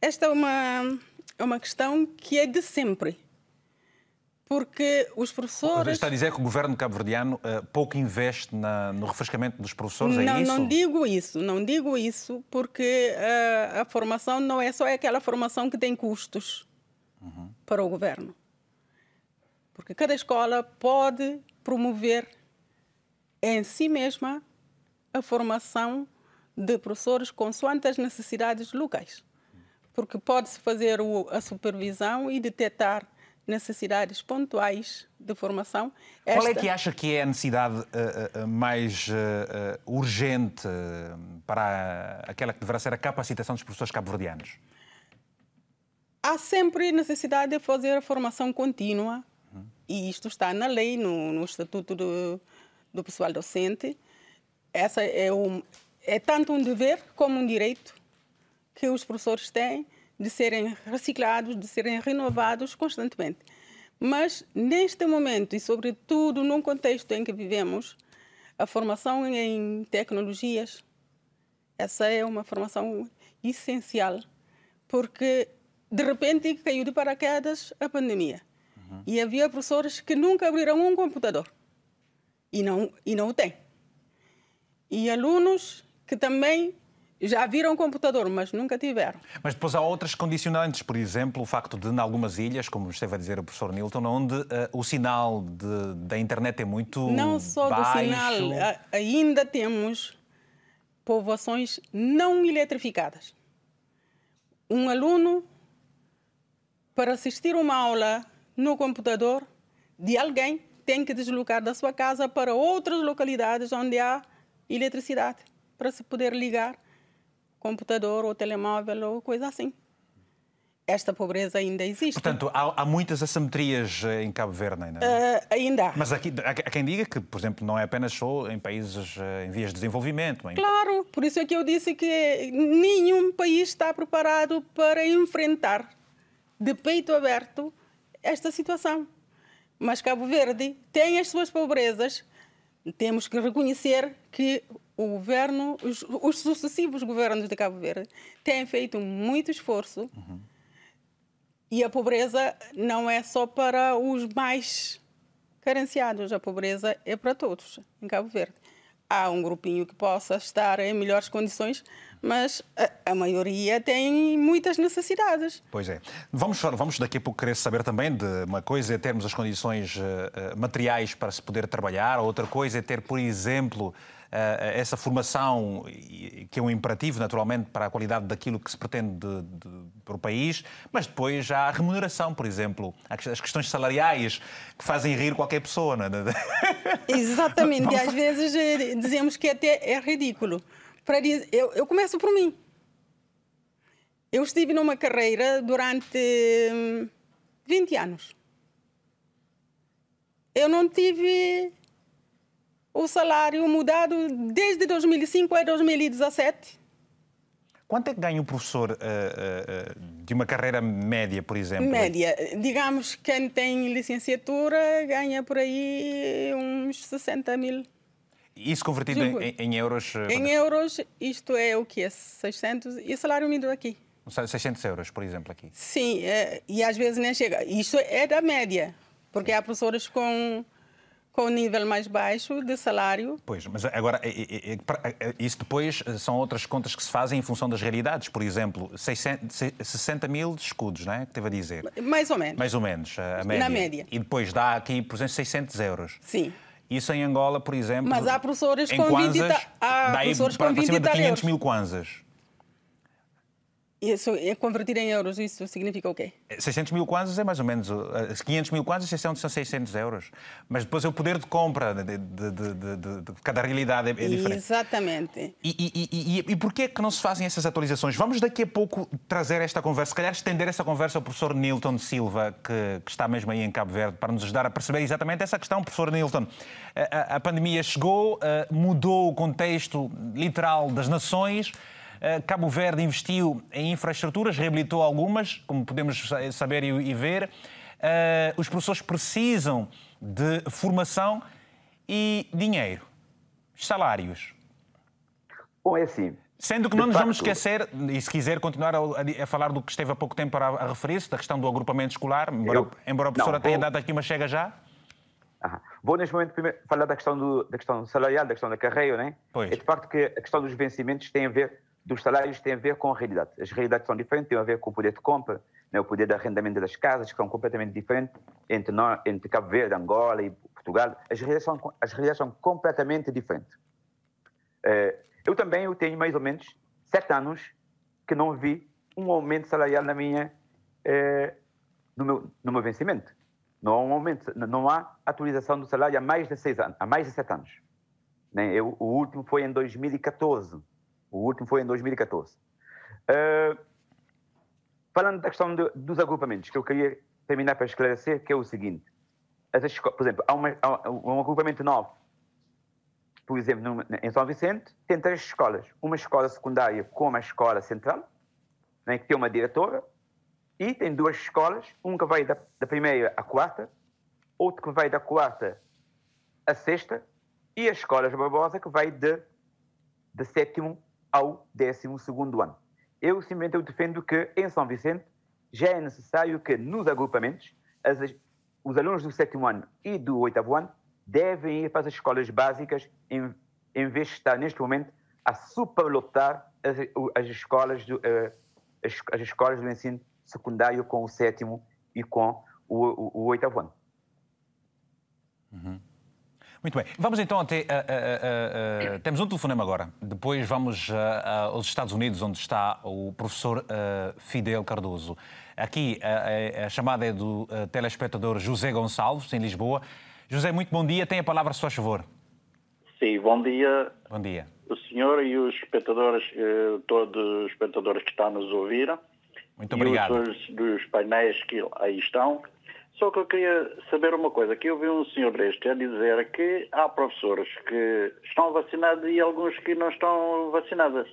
Speaker 2: esta é uma, é uma questão que é de sempre. Porque os professores.
Speaker 1: Está a dizer que o governo cabo-verdiano uh, pouco investe na, no refrescamento dos professores, é
Speaker 2: não,
Speaker 1: isso?
Speaker 2: Não digo isso, não digo isso, porque uh, a formação não é só aquela formação que tem custos uhum. para o governo. Porque cada escola pode promover em si mesma a formação de professores consoante as necessidades locais. Porque pode-se fazer a supervisão e detectar necessidades pontuais de formação.
Speaker 1: Esta... Qual é que acha que é a necessidade uh, uh, mais uh, urgente para aquela que deverá ser a capacitação dos professores cabo-verdianos?
Speaker 2: Há sempre necessidade de fazer a formação contínua uhum. e isto está na lei, no, no Estatuto do, do Pessoal Docente. Essa é, um, é tanto um dever como um direito que os professores têm de serem reciclados, de serem renovados constantemente. Mas neste momento e sobretudo num contexto em que vivemos, a formação em tecnologias, essa é uma formação essencial, porque de repente caiu de paraquedas a pandemia. Uhum. E havia professores que nunca abriram um computador e não, e não o têm. E alunos que também já viram computador, mas nunca tiveram.
Speaker 1: Mas depois há outras condicionantes, por exemplo, o facto de, em algumas ilhas, como esteve a dizer o professor Nilton, onde uh, o sinal de, da internet é muito
Speaker 2: Não só
Speaker 1: baixo.
Speaker 2: do sinal, ainda temos povoações não eletrificadas. Um aluno, para assistir uma aula no computador de alguém, tem que deslocar da sua casa para outras localidades onde há eletricidade, para se poder ligar computador ou telemóvel ou coisa assim. Esta pobreza ainda existe.
Speaker 1: Portanto, há, há muitas assimetrias eh, em Cabo Verde, ainda.
Speaker 2: Uh, ainda há.
Speaker 1: Mas aqui, há quem diga que, por exemplo, não é apenas só em países eh, em vias de desenvolvimento.
Speaker 2: Em... Claro, por isso é que eu disse que nenhum país está preparado para enfrentar de peito aberto esta situação. Mas Cabo Verde tem as suas pobrezas. Temos que reconhecer que o governo, os, os, sucessivos governos de Cabo Verde têm feito muito esforço uhum. e a pobreza não é só para os mais carenciados, a pobreza é para todos em Cabo Verde. Há um grupinho que possa estar em melhores condições, mas a, a, maioria tem muitas necessidades.
Speaker 1: Pois é. Vamos, vamos daqui a pouco querer saber também de uma coisa é termos as condições uh, materiais para se poder trabalhar, outra coisa é ter, por exemplo, essa formação, que é um imperativo, naturalmente, para a qualidade daquilo que se pretende de, de, para o país, mas depois há a remuneração, por exemplo, as questões salariais que fazem rir qualquer pessoa. Não é? [LAUGHS]
Speaker 2: Exatamente, e às vezes eh, dizemos que até é ridículo. Eu, eu começo por mim. Eu estive numa carreira durante 20 hum, anos. Eu não tive o salário mudado desde 2005 a 2017.
Speaker 1: Quanto é que ganha o professor uh, uh, de uma carreira média, por exemplo?
Speaker 2: Média. Digamos, quem tem licenciatura ganha por aí uns 60 mil.
Speaker 1: Isso convertido em, em, euros?
Speaker 2: Em euros, isto é o que é 600 e salário mínimo aqui.
Speaker 1: 600 euros, por exemplo, aqui?
Speaker 2: Sim, é, e às vezes nem chega. Isto é da média, porque há professores com com o nível mais baixo de salário.
Speaker 1: Pois, mas agora, isso depois são outras contas que se fazem em função das realidades. Por exemplo, 600, 60 mil escudos, não é? Que teve a dizer.
Speaker 2: Mais ou menos.
Speaker 1: Mais ou menos, a média.
Speaker 2: Na média.
Speaker 1: E depois dá aqui, por exemplo, 600 euros.
Speaker 2: Sim.
Speaker 1: Isso em Angola, por exemplo.
Speaker 2: Mas há professores com 20 há professores com 20
Speaker 1: de 500 mil kwanzas.
Speaker 2: Isso, é convertir em euros, isso significa o quê?
Speaker 1: 600 mil kwanzas é mais ou menos. 500 mil kwanzas são 600 euros. Mas depois é o poder de compra de, de, de, de cada realidade é, é diferente.
Speaker 2: Exatamente.
Speaker 1: E, e, e, e, e porquê é que não se fazem essas atualizações? Vamos daqui a pouco trazer esta conversa, se calhar estender essa conversa ao professor Nilton Silva, que, que está mesmo aí em Cabo Verde, para nos ajudar a perceber exatamente essa questão. Professor Nilton, a, a pandemia chegou, eh, mudou o contexto literal das nações. Eh, Cabo Verde investiu em infraestruturas, reabilitou algumas, como podemos saber e ver. Eh, os professores precisam de formação e dinheiro, salários.
Speaker 4: Bom, é assim.
Speaker 1: Sendo que não nos vamos esquecer, e se quiser continuar a, a, falar do que esteve há pouco tempo a, a referir-se, da questão do agrupamento escolar, embora, eu, embora a professora não, tenha vou... dado aqui uma chega já.
Speaker 4: Vou neste momento primeiro falar da questão, do, da questão salarial, da questão da carreira, né?
Speaker 1: Pois.
Speaker 4: É de facto que a questão dos vencimentos tem a ver dos salários tem a ver com a realidade. As realidades são diferentes, têm a ver com o poder de compra, né, o poder de arrendamento das casas, que são completamente diferentes entre, nós, entre Cabo Verde, Angola e Portugal. As realidades são, as realidades são completamente diferentes. É, eu também eu tenho mais ou menos sete anos que não vi um aumento salarial na minha, é, no, meu, no meu vencimento. Não há um aumento, não há atualização do salário há mais de seis anos, há mais de sete anos. Né? Eu, o último foi em 2014 o último foi em 2014. Uh, eh, falando da questão de, dos agrupamentos, que eu queria terminar para esclarecer, que é o seguinte. As, por exemplo, há, uma, há um agrupamento novo. por exemplo, em São Vicente, tem três escolas. Uma escola secundária com uma escola central, né, que tem uma diretora, e tem duas escolas, uma que vai da, da primeira à quarta, outra que vai da quarta à sexta, e a escola Barbosa que vai de, de sétimo ao décimo segundo ano. Eu simplesmente eu defendo que em São Vicente já é necessário que nos agrupamentos as, os alunos do sétimo ano e do oitavo ano devem ir para as escolas básicas em, em vez de estar neste momento a superlotar as, as escolas do, uh, as, as escolas do ensino secundário com o sétimo e com o, o, o oitavo ano.
Speaker 1: Uhum. Muito bem. Vamos então até. Uh, uh, uh, temos um telefonema agora. Depois vamos aos Estados Unidos, onde está o professor Fidel Cardoso. Aqui a chamada é do telespectador José Gonçalves, em Lisboa. José, muito bom dia. Tem a palavra, se faz favor.
Speaker 8: Sim, bom dia.
Speaker 1: Bom dia.
Speaker 8: O senhor e os espectadores, todos os espectadores que estão a nos ouvir.
Speaker 1: Muito obrigado.
Speaker 8: E os dos painéis que aí estão. Só que eu queria saber uma coisa, que eu vi um senhor deste a dizer que há professores que estão vacinados e alguns que não estão vacinados.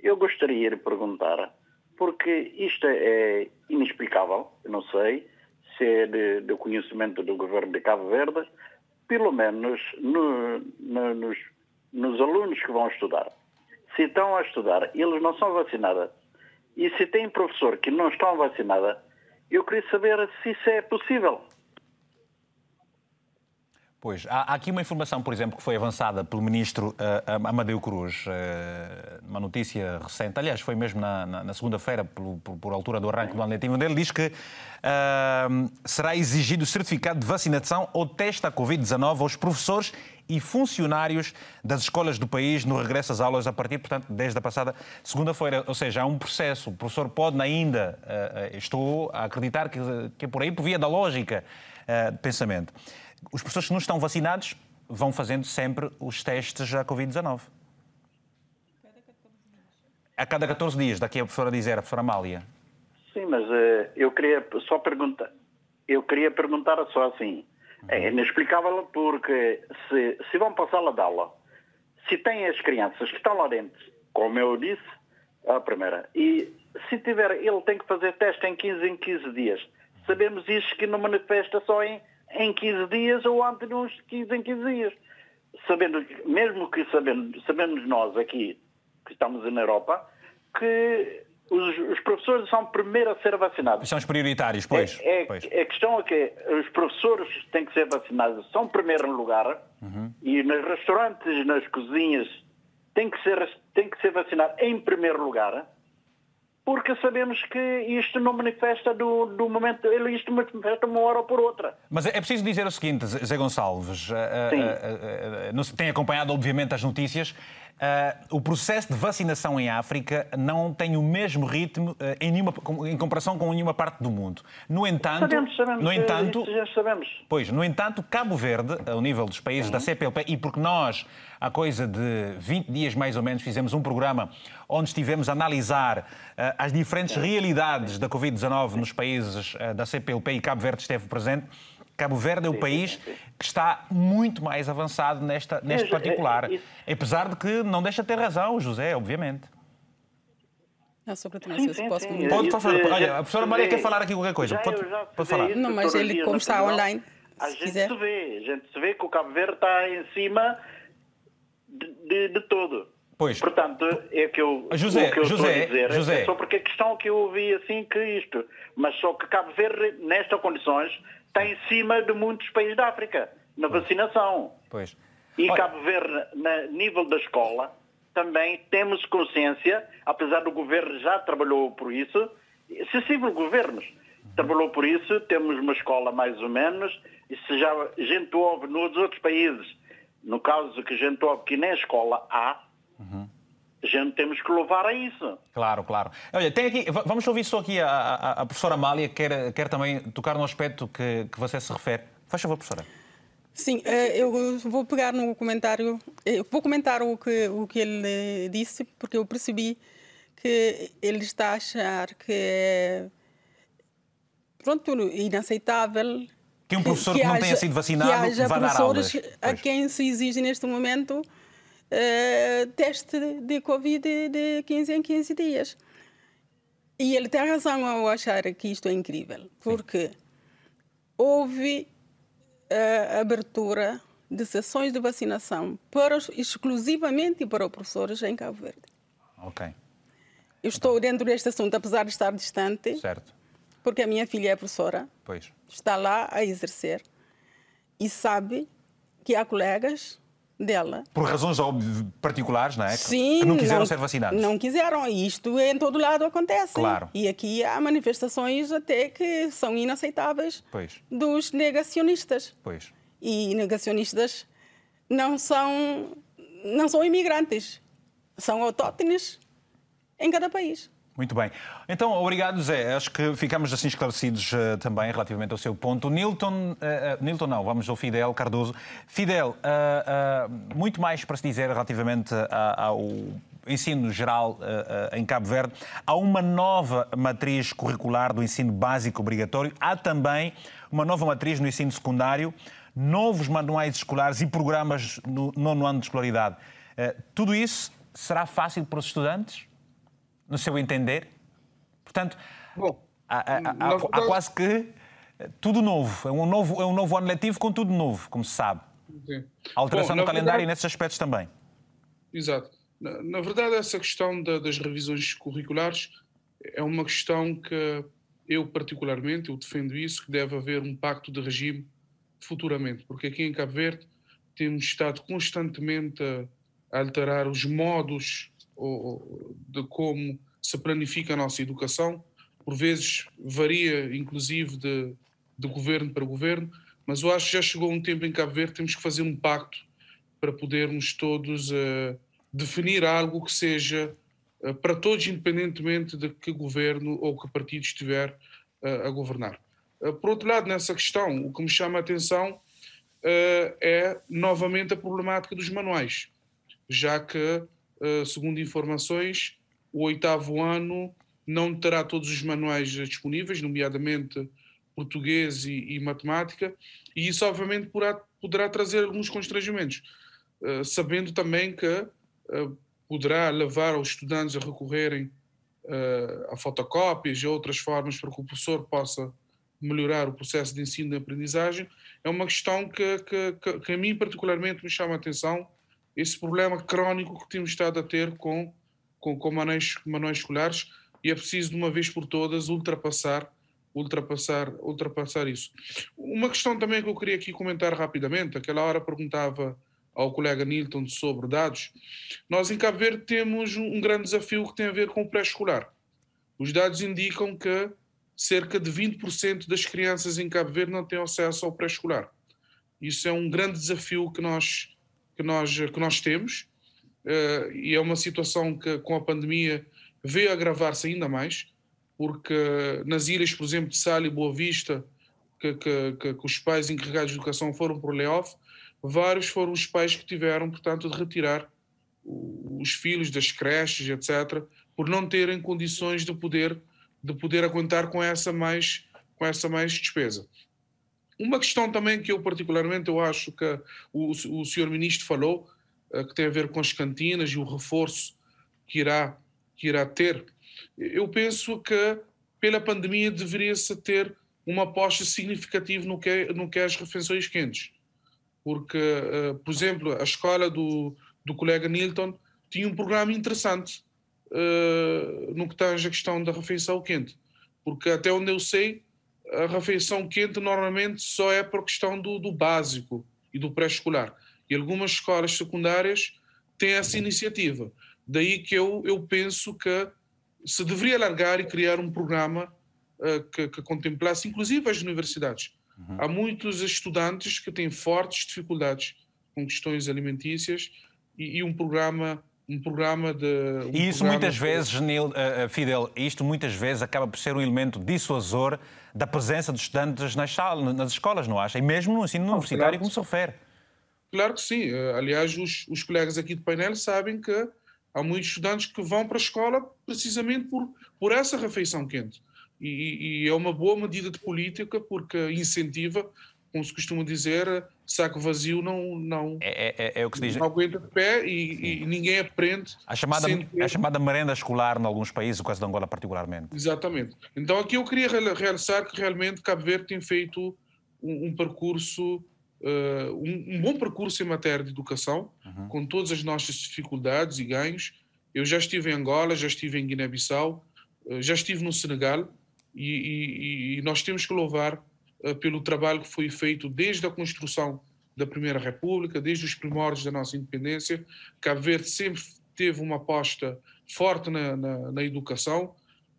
Speaker 8: Eu gostaria de perguntar, porque isto é inexplicável, eu não sei se é de, de conhecimento do governo de Cabo Verde, pelo menos no, no, nos, nos alunos que vão estudar. Se estão a estudar, eles não são vacinados e se tem professor que não estão vacinada, eu queria saber se isso é possível.
Speaker 1: Pois, há, aqui uma informação, por exemplo, que foi avançada pelo ministro uh, Amadeu Cruz, uh, uma notícia recente, aliás, foi mesmo na, na, na segunda-feira, por, por, por, altura do arranque do ano letivo, onde ele diz que uh, será exigido certificado de vacinação ou teste à Covid-19 aos professores e funcionários das escolas do país no regresso às aulas a partir, portanto, desde a passada segunda-feira. Ou seja, há um processo. O professor pode ainda, estou a acreditar que, que é por aí, por via da lógica de pensamento os professores que não estão vacinados vão fazendo sempre os testes à Covid-19. A cada 14 dias, daqui a professora dizer, a professora Amália.
Speaker 8: Sim, mas uh, eu queria só perguntar, eu queria perguntar só assim, é inexplicável porque se, se vão para a de aula, se têm as crianças que estão lá dentro, como eu disse, a primeira, e se tiver, ele tem que fazer teste em 15 em 15 dias, sabemos isso que não manifesta só em em 15 dias ou antes de uns 15 em 15 dias. Sabendo, mesmo que sabendo, sabemos nós aqui, que estamos na Europa, que os, os, professores são primeiro a ser vacinados.
Speaker 1: São os prioritários, pois.
Speaker 8: É, é,
Speaker 1: pois.
Speaker 8: A questão é que os professores têm que ser vacinados, são primeiro lugar, uhum. e nos restaurantes, nas cozinhas, têm que ser, têm que ser vacinados em primeiro lugar porque sabemos que isto não manifesta do, do momento, ele isto manifesta uma hora ou por outra.
Speaker 1: Mas é preciso dizer o seguinte, Zé Gonçalves, uh, uh, uh, tem acompanhado obviamente as notícias, o processo de vacinação em África não tem o mesmo ritmo uh, em, nenhuma, em comparação com nenhuma parte do mundo. No entanto,
Speaker 8: sabemos, sabemos,
Speaker 1: no entanto,
Speaker 8: já sabemos.
Speaker 1: Pois, no entanto, Cabo Verde, ao nível dos países Sim. da CPLP, e porque nós, há coisa de 20 dias mais ou menos, fizemos um programa onde estivemos a analisar uh, as diferentes Sim. realidades da Covid-19 nos países da CPLP e Cabo Verde esteve presente. Cabo Verde é o sim, país sim, sim. que está muito mais avançado nesta, neste particular. É, é, Apesar de que não deixa de ter razão, José, obviamente.
Speaker 2: Não, só para ter sim, sim, posso
Speaker 1: sim. Pode, falar. Olha, a professora Maria quer falar aqui qualquer coisa. Pode, pode falar.
Speaker 2: Não, mas ele, como está online,
Speaker 8: a gente quiser. se vê. A gente se vê que o Cabo Verde está em cima de, de, de todo.
Speaker 1: Pois.
Speaker 8: Portanto, é que eu,
Speaker 1: José,
Speaker 8: o que eu
Speaker 1: José,
Speaker 8: estou a dizer
Speaker 1: José.
Speaker 8: é só porque a questão que eu ouvi assim que isto. Mas só que Cabo Verde, nestas condições, está em cima de muitos países da África, na vacinação.
Speaker 1: Pois.
Speaker 8: E Olha... Cabo Verde, no nível da escola, também temos consciência, apesar do governo já trabalhou por isso, excessivo governos trabalhou por isso, temos uma escola mais ou menos, e se já a gente ouve nos outros países, no caso que a gente ouve que nem escola há, uhum. Gente temos que louvar a isso.
Speaker 1: Claro, claro. Olha, tem aqui, vamos ouvir só aqui a, a, a professora Amália, que quer, quer também tocar no aspecto que, que você se refere. Faz favor, professora.
Speaker 2: Sim, eh, eu vou pegar no comentário, eh, vou comentar o que, o que ele eh, disse, porque eu percebi que ele está a achar que é pronto, inaceitável
Speaker 1: que um professor que, que não haja, tenha sido vacinado
Speaker 2: que haja
Speaker 1: vá
Speaker 2: dar
Speaker 1: aulas.
Speaker 2: a quem se exige neste momento uh, teste de Covid de 15 em 15 dias. E ele tem razão ao achar que isto é incrível, porque Sim. houve uh, abertura de sessões de vacinação para exclusivamente para professores em Cabo Verde.
Speaker 1: Ok.
Speaker 2: Eu estou dentro deste assunto, apesar de estar distante.
Speaker 1: Certo.
Speaker 2: Porque a minha filha é professora.
Speaker 1: Pois.
Speaker 2: Está lá a exercer. E sabe que há colegas dela.
Speaker 1: Por razões particulares, não é?
Speaker 2: Sim.
Speaker 1: Que não quiseram não, ser vacinados.
Speaker 2: Não quiseram. E isto em todo lado acontece.
Speaker 1: Claro.
Speaker 2: E aqui há manifestações até que são inaceitáveis
Speaker 1: pois.
Speaker 2: dos negacionistas.
Speaker 1: Pois.
Speaker 2: E negacionistas não são, não são imigrantes. São autóctones em cada país.
Speaker 1: Muito bem. Então, obrigado, Zé. Acho que ficamos assim esclarecidos uh, também relativamente ao seu ponto. Nilton, uh, uh, Nilton não, vamos ao Fidel Cardoso. Fidel, muito mais para se dizer relativamente ao ensino geral em Cabo Verde. Há uma nova matriz curricular do ensino básico obrigatório. Há também uma nova matriz no ensino secundário, novos manuais escolares e programas no nono ano de escolaridade. Tudo isso será fácil para os estudantes? No seu entender? Portanto, Bom, há, há, há, há, quase que tudo novo. É um novo, é um novo ano letivo com tudo novo, como se sabe. Sim. A alteração Bom, do calendário verdade, nesses aspectos também.
Speaker 3: Exato. Na, na verdade, essa questão da, das revisões curriculares é uma questão que eu, particularmente, eu defendo isso, que deve haver um pacto de regime futuramente, porque aqui em Cabo Verde temos estado constantemente a alterar os modos de como se planifica a nossa educação. Por vezes varia, inclusive, de, de governo para governo, mas eu acho que já chegou um tempo em Cabo Verde temos que fazer um pacto para podermos todos uh, definir algo que seja uh, para todos, independentemente de que governo ou que partido estiver uh, a governar. por outro lado, nessa questão, o que me chama a atenção é novamente a problemática dos manuais, já que segundo informações, o oitavo ano não terá todos os manuais disponíveis, nomeadamente português e, e matemática, e isso obviamente poderá trazer alguns constrangimentos, uh, sabendo também que uh, poderá levar os estudantes a recorrerem uh, a fotocópias e outras formas para que o professor possa melhorar o processo de ensino e aprendizagem, é uma questão que, que, que, que a mim particularmente me chama a atenção esse problema crónico que temos estado a ter com, com, com manuais, escolares e é preciso de uma vez por todas ultrapassar ultrapassar ultrapassar isso. Uma questão também que eu queria aqui comentar rapidamente, aquela hora perguntava ao colega Nilton sobre dados. Nós em Cabo Verde temos um grande desafio que tem a ver com o pré-escolar. Os dados indicam que cerca de 20% das crianças em Cabo Verde não têm acesso ao pré-escolar. Isso é um grande desafio que nós que nós, que nós temos, uh, e é uma situação que com a pandemia veio agravar-se ainda mais, porque nas ilhas, por exemplo, de Sal e Boa Vista, que, que, que, os pais encarregados de educação foram por layoff, vários foram os pais que tiveram, portanto, de retirar os filhos das creches, etc., por não terem condições de poder de poder aguentar com essa mais com essa mais despesa. Uma questão também que eu particularmente eu acho que o, o senhor ministro falou, eh, que tem a ver com as cantinas e o reforço que irá, que irá ter. Eu penso que pela pandemia deveria-se ter uma aposta significativa no que, é, no que é as refeições quentes. Porque, uh, por exemplo, a escola do, do colega Nilton tinha um programa interessante uh, no que tange a questão da refeição quente. Porque até onde eu sei, a refeição quente normalmente só é por questão do, do básico e do pré-escolar. E algumas escolas secundárias têm essa iniciativa. Daí que eu, eu penso que se deveria alargar e criar um programa uh, que, que, contemplasse, inclusive as universidades. Uhum. Há muitos estudantes que têm fortes dificuldades com questões alimentícias e, e um programa um programa de. Um
Speaker 1: e isso muitas vezes, Neil, uh, Fidel, isto muitas vezes acaba por ser um elemento dissuasor da presença dos estudantes nas, salas, nas escolas, não acha? E mesmo no ensino universitário, claro. como se refere.
Speaker 3: Claro que sim. Eh, aliás, os, os colegas aqui do painel sabem que há muitos estudantes que vão para a escola precisamente por, por essa refeição quente. E, e, é uma boa medida de política porque incentiva, como se costuma dizer, saco vazio não não
Speaker 1: é, é, é o que se diz.
Speaker 3: não aguenta de pé e, e ninguém aprende.
Speaker 1: A chamada, a chamada merenda escolar em alguns países, o caso de Angola particularmente.
Speaker 3: Exatamente. Então aqui eu queria realçar que realmente Cabo Verde tem feito um, um percurso, uh, um, um, bom percurso em matéria de educação, uhum. com todas as nossas dificuldades e ganhos. Eu já estive em Angola, já estive em Guiné-Bissau, uh, já estive no Senegal e, e, e nós temos que louvar eh, pelo trabalho que foi feito desde a construção da Primeira República, desde os primórdios da nossa independência. Cabo Verde sempre teve uma aposta forte na, na, na educação.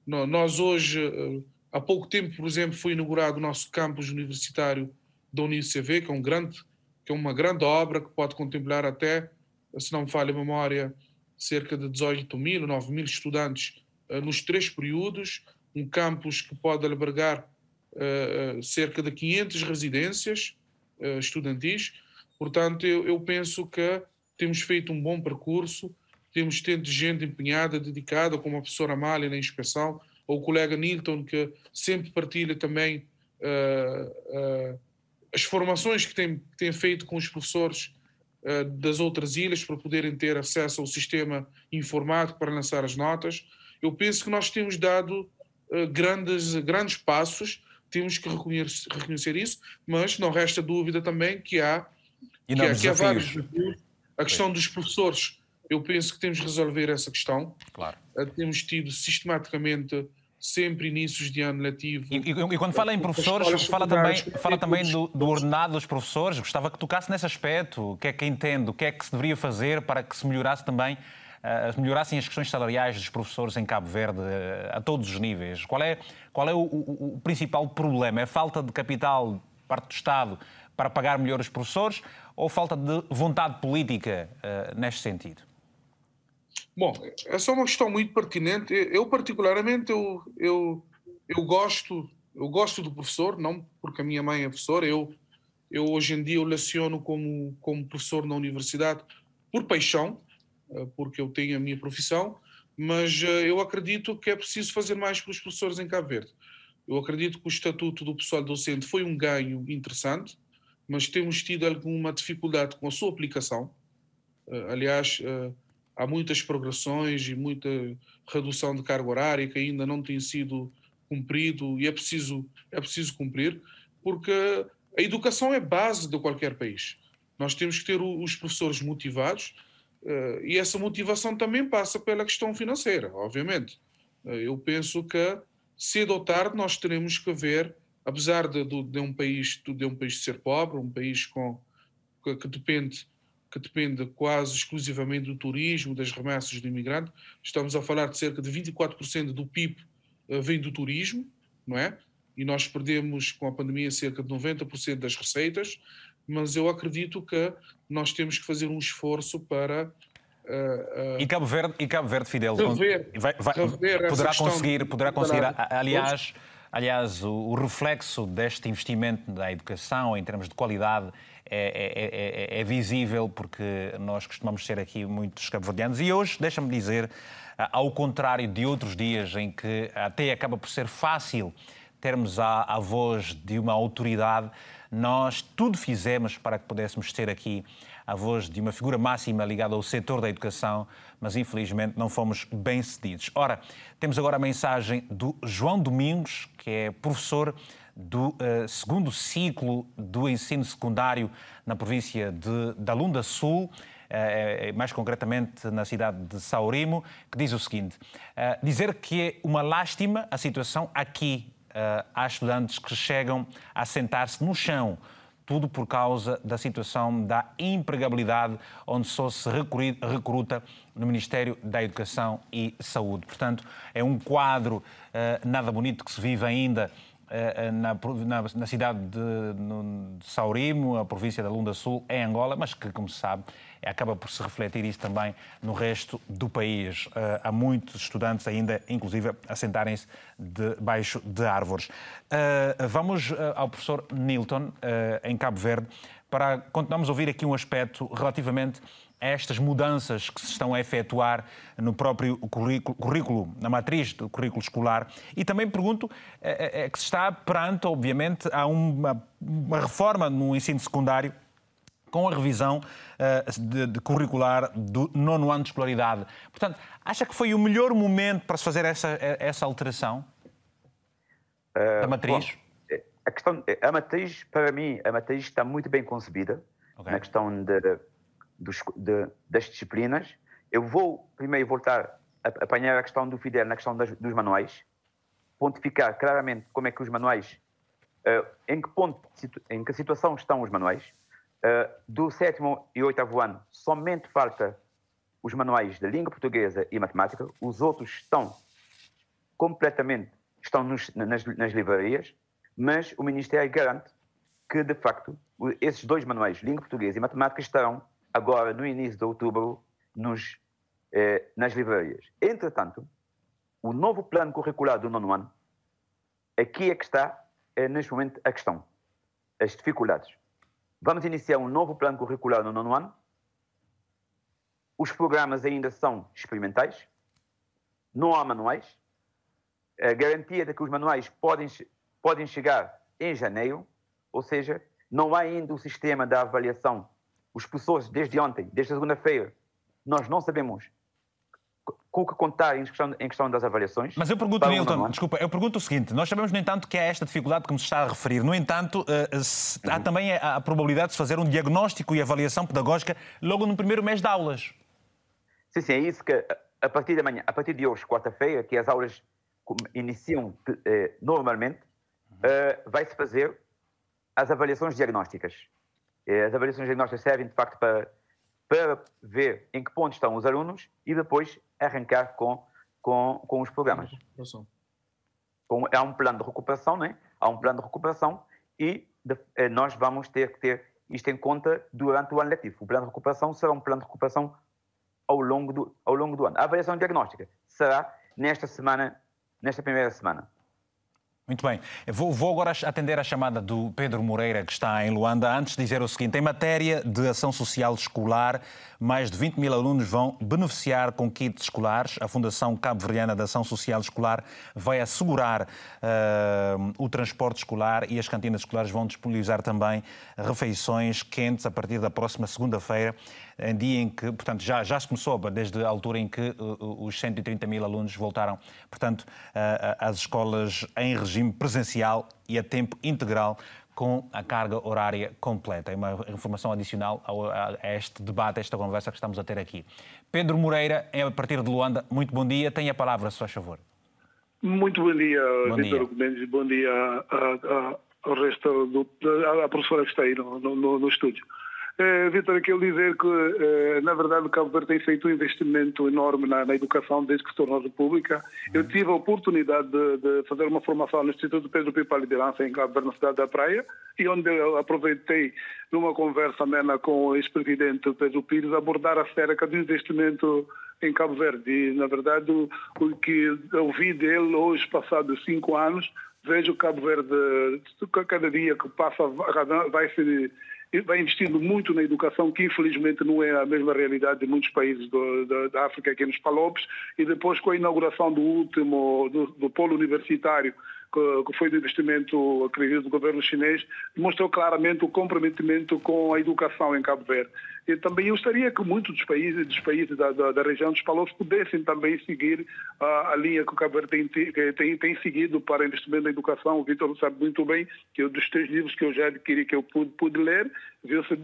Speaker 3: Nós hoje, eh, há pouco tempo, por exemplo, foi inaugurado o nosso campus universitário da UniCV, que é, um grande, que é uma grande obra que pode contemplar até, se não me falha a memória, cerca de 18 mil, 9 mil estudantes eh, nos três períodos, um campus que pode albergar uh, cerca de 500 residências uh, estudantis. Portanto, eu, eu, penso que temos feito um bom percurso, temos tido gente empenhada, dedicada, como a professora Amália na inspeção, ou o colega Nilton, que sempre partilha também uh, as formações que tem, tem feito com os professores das outras ilhas para poderem ter acesso ao sistema informático para lançar as notas. Eu penso que nós temos dado grandes, grandes passos temos que reconhecer, reconhecer isso, mas não resta dúvida também que há, que há, que há vários desafios. A questão dos professores, eu penso que temos de resolver essa questão.
Speaker 1: Claro.
Speaker 3: Eh, temos tido sistematicamente sempre inícios de ano letivo.
Speaker 1: E, e, e quando fala em professores, fala também, fala também do, do, ordenado dos professores. Gostava que tocasse nesse aspecto. O que é que entende? O que é que se deveria fazer para que se melhorasse também melhorassem as questões salariais dos professores em Cabo Verde uh, a todos os níveis? Qual é, qual é o, o, o principal problema? É falta de capital parte do Estado para pagar melhor os professores ou falta de vontade política uh, neste sentido?
Speaker 3: Bom, essa é uma questão muito pertinente. Eu, particularmente, eu, eu, eu gosto eu gosto do professor, não porque a minha mãe é professora, eu, eu hoje em dia eu leciono como, como professor na universidade por paixão, eh, porque eu tenho a minha profissão, mas eh, eu acredito que é preciso fazer mais pelos professores em Cabo Verde. Eu acredito que o estatuto do pessoal docente foi um ganho interessante, mas temos tido alguma dificuldade com a sua aplicação. Eh, aliás, há muitas progressões e muita redução de carga horária que ainda não tem sido cumprido e é preciso, é preciso cumprir, porque a educação é base de qualquer país. Nós temos que ter os professores motivados, Uh, e essa motivação também passa pela questão financeira, obviamente. Uh, eu penso que cedo ou tarde nós teremos que ver, apesar de, de, um país de um país ser pobre, um país com que, que, depende que depende quase exclusivamente do turismo, das remessas do imigrante, estamos a falar de cerca de 24% do PIB uh, vem do turismo, não é? E nós perdemos com a pandemia cerca de 90% das receitas mas eu acredito que nós temos que fazer um esforço para
Speaker 1: Uh, uh, e Cabo Verde, e Cabo Verde Fidel, rever, vai, vai, poderá conseguir, poderá conseguir, aliás, aliás, o, o, reflexo deste investimento na educação em termos de qualidade é, é, é, é visível porque nós costumamos ser aqui muitos cabo-verdianos. E hoje, deixa-me dizer, ao contrário de outros dias em que até acaba por ser fácil termos a, a voz de uma autoridade, nós tudo fizemos para que pudéssemos ter aqui a voz de uma figura máxima ligada ao setor da educação, mas infelizmente não fomos bem-cedidos. Ora, temos agora a mensagem do João Domingos, que é professor do uh, segundo ciclo do ensino secundário na província de, da Lunda Sul, uh, mais concretamente na cidade de Saurimo, que diz o seguinte: uh, dizer que é uma lástima a situação aqui há estudantes que chegam a sentar-se no chão, tudo por causa da situação da empregabilidade, onde só se recruta no Ministério da Educação e Saúde. Portanto, é um quadro uh, nada bonito que se vive ainda na, na, na, cidade de, no, de Saurimo, a província da Lunda Sul, em Angola, mas que, como se sabe, acaba por se refletir isso também no resto do país. Eh, há muitos estudantes ainda, inclusive, a sentarem-se debaixo de árvores. Eh, vamos eh, ao professor Nilton, em Cabo Verde, para continuarmos a ouvir aqui um aspecto relativamente estas mudanças que se estão a efetuar no próprio currículo, na matriz do currículo escolar. E também pergunto é, é, que se está perante, obviamente, a uma, uma reforma no ensino secundário com a revisão uh, de, de, curricular do nono ano de escolaridade. Portanto, acha que foi o melhor momento para se fazer essa, essa alteração uh, da matriz?
Speaker 4: Bom, a, questão, a matriz, para mim, a matriz está muito bem concebida okay. na questão de, de, das disciplinas. Eu vou primeiro voltar a apanhar a questão do Fidel na questão das, dos manuais, pontificar claramente como é que os manuais, uh, em que ponto, em que situação estão os manuais. Uh, do sétimo e oitavo ano, somente falta os manuais de língua portuguesa e matemática, os outros estão completamente, estão nos, nas, nas livrarias, mas o Ministério garante que, de facto, esses dois manuais, língua portuguesa e matemática, estarão agora, no início de outubro, nos, eh, nas livrarias. Entretanto, o novo plano curricular do nono ano, aqui é que está, é, neste momento, a questão, as dificuldades. Vamos iniciar um novo plano curricular no nono ano. Os programas ainda são experimentais, não há manuais. A garantia de que os manuais podem, podem chegar em janeiro, ou seja, não há ainda o sistema da avaliação. Os professores, desde ontem, desde segunda-feira, nós não sabemos com o que contar em questão, em questão das avaliações.
Speaker 1: Mas eu pergunto, Milton, desculpa, eu pergunto o seguinte: nós sabemos, no entanto, que há esta dificuldade que me está a referir. No entanto, uh, se, há uhum. também a, probabilidade de fazer um diagnóstico e avaliação pedagógica logo no primeiro mês de aulas.
Speaker 4: Sim, sim, é isso que a partir de amanhã, a partir de hoje, quarta-feira, que as aulas iniciam eh, normalmente, uh, vai-se fazer as avaliações diagnósticas. As avaliações diagnósticas servem, de facto, para para ver em que ponto estão os alunos e depois arrancar com, com, com os programas. Com, há um plano de recuperação, né? há um plano de recuperação e de, eh, nós vamos ter que ter isto em conta durante o ano letivo. O plano de recuperação será um plano de recuperação ao longo do, ao longo do ano. A avaliação diagnóstica será nesta semana, nesta primeira semana.
Speaker 1: Muito bem. Vou, vou, agora atender a chamada do Pedro Moreira, que está em Luanda. Antes dizer o seguinte: em matéria de ação social escolar, mais de 20 mil alunos vão beneficiar com kits escolares. A Fundação Cabo-Verdiana de Ação Social Escolar vai assegurar uh, o transporte escolar e as cantinas escolares vão disponibilizar também refeições quentes a partir da próxima segunda-feira em dia em que, portanto, já, já se começou, desde a altura em que uh, os 130 mil alunos voltaram, portanto, às escolas em regime presencial e a tempo integral, com a carga horária completa. É uma informação adicional a este debate, a esta conversa que estamos a ter aqui. Pedro Moreira, a partir de Luanda, muito bom dia. Tenha a palavra, se faz favor.
Speaker 9: Muito bom dia, Vitor Gomes. Bom dia ao resto do, à professora que está aí no, no, no estúdio. Uh, Vitor, quero dizer que, uh, na verdade, o Cabo Verde tem feito um investimento enorme na, na educação desde que se tornou república. Eu uhum. tive a oportunidade de, de, fazer uma formação no Instituto Pedro Pipa Liderança em Cabo Verde, na cidade da Praia, e onde eu aproveitei, numa conversa amena com o ex-presidente Pedro Pires, abordar acerca do investimento em Cabo Verde. E, na verdade, o, o que ouvi dele hoje, passados cinco anos, vejo Cabo Verde, cada dia que passa, vai se vai investindo muito na educação, que infelizmente não é a mesma realidade de muitos países do, da, da, África, aqui nos Palopes, e depois com a inauguração do último, do, do polo universitário, que, que foi do investimento, acredito, do governo chinês, demonstrou claramente o comprometimento com a educação em Cabo Verde. E também eu gostaria que muitos dos países, dos países da, da, da região dos Palos pudessem também seguir a, a linha que o Cabo Verde tem, tem, tem, seguido para investimento na educação. O Vitor sabe muito bem que eu, dos três livros que eu já adquiri, que eu pude, pude ler,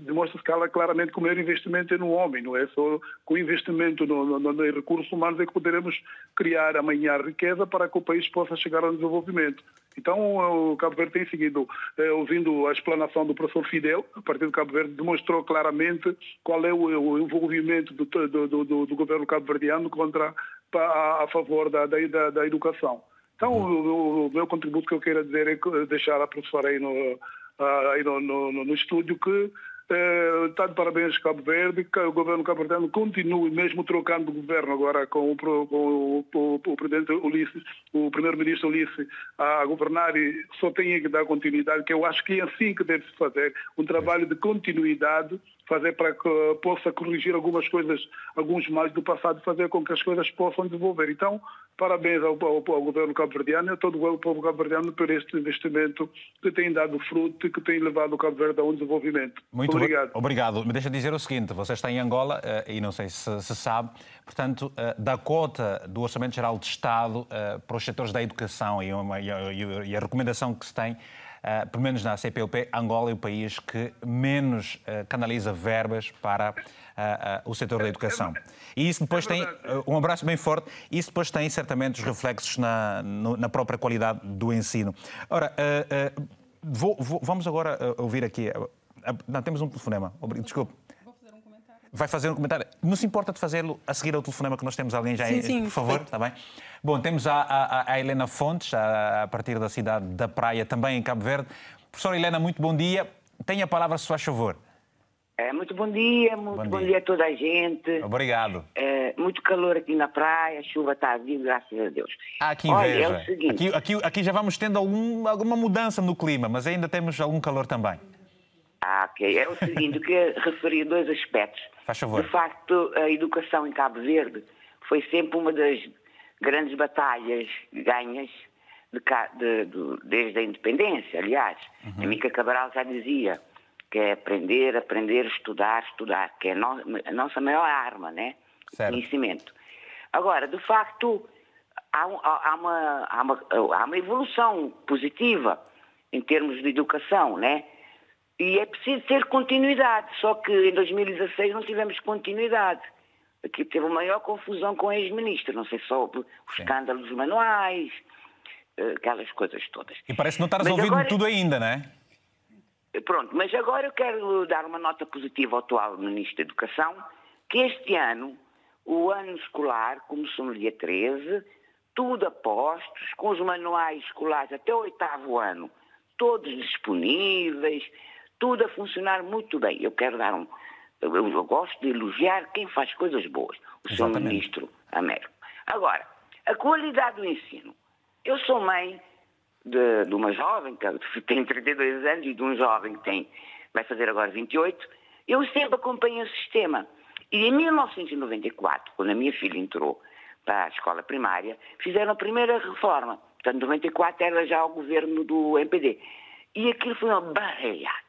Speaker 9: demonstra-se claramente que o maior investimento é no homem, não é só com investimento no, no, no recursos humanos é que poderemos criar amanhã riqueza para que o país possa chegar ao desenvolvimento. Então, o Cabo Verde tem seguido, eh, ouvindo a explanação do professor Fidel, a partir do Cabo Verde, demonstrou claramente qual é o, o envolvimento do, do, do, do governo cabo-verdiano contra, a, a favor da, da, da, educação. Então, o, o, meu contributo que eu quero dizer é deixar a professora aí no, aí no, no, no estúdio que está de parabéns Cabo Verde, que o governo cabo-verdiano continue, mesmo trocando o governo agora com o, com o, o presidente Ulisses, o primeiro-ministro Ulisses, a governar e só tem que dar continuidade, que eu acho que é assim que deve-se fazer, um trabalho de continuidade fazer para que possa corrigir algumas coisas, alguns males do passado, fazer com que as coisas possam desenvolver. Então, parabéns ao, ao, ao governo cabo-verdiano e a todo o povo cabo-verdiano por este investimento que tem dado fruto e que tem levado o Cabo Verde a um desenvolvimento.
Speaker 1: Muito obrigado. Obrigado. Me deixa dizer o seguinte, você está em Angola eh, e não sei se, se sabe, portanto, eh, da cota do Orçamento Geral de Estado eh, para os setores da educação e, uma, e, a, e a recomendação que se tem Uh, pelo menos na CPLP, Angola é o país que menos uh, canaliza verbas para uh, o setor da educação. E isso depois tem, um abraço bem forte, isso depois tem certamente os reflexos na, no, na própria qualidade do ensino. Ora, vou, vou, vamos agora ouvir aqui, não, temos um telefonema, desculpe. Vai fazer um comentário. Não se importa de fazê-lo a seguir ao telefonema que nós temos alguém já, sim, sim, por favor, está bem? Bom, temos a, a, a Helena Fontes, a, a, partir da cidade da Praia, também em Cabo Verde. Professora Helena, muito bom dia. Tenha a palavra, se faz favor.
Speaker 10: É, muito bom dia, muito bom, bom dia. dia. a toda a gente.
Speaker 1: Obrigado.
Speaker 10: É, muito calor aqui na praia, a chuva está a vir, graças a Deus.
Speaker 1: Ah, que inveja. Olha, é o seguinte... aqui, aqui, aqui já vamos tendo algum, alguma mudança no clima, mas ainda temos algum calor também.
Speaker 10: Ah, ok. É o seguinte, eu queria referir dois aspectos.
Speaker 1: Faz favor.
Speaker 10: De facto, a educação em Cabo Verde foi sempre uma das grandes batalhas ganhas de, de, de, desde a independência, aliás. Uhum. A Mica Cabral já dizia que é aprender, aprender, estudar, estudar, que é a, no, a nossa maior arma, né? Certo. Conhecimento. Agora, de facto, há, há, uma, há, uma, há uma evolução positiva em termos de educação, né? E é preciso ter continuidade, só que em 2016 não tivemos continuidade. Aqui teve uma maior confusão com a ex-ministra, não sei só o escândalo dos manuais, eh, aquelas coisas todas.
Speaker 1: E parece não estar resolvido agora... tudo ainda, não é?
Speaker 10: Pronto, mas agora eu quero dar uma nota positiva ao atual Ministro da Educação, que este ano, o ano escolar começou no dia 13, tudo a postos, com os manuais escolares até o oitavo ano, todos disponíveis, tudo a funcionar muito bem. Eu quero dar um, eu, eu, gosto de elogiar quem faz coisas boas, o Exatamente. Sr. Ministro Américo. Agora, a qualidade do ensino. Eu sou mãe de, de, uma jovem que [LAUGHS] tem 32 anos e de um jovem que tem, vai fazer agora 28. Eu sempre acompanho o sistema. E em 1994, quando a minha filha entrou para a escola primária, fizeram a primeira reforma. Portanto, em 94 era já o governo do MPD. E aquilo foi uma barrelhada.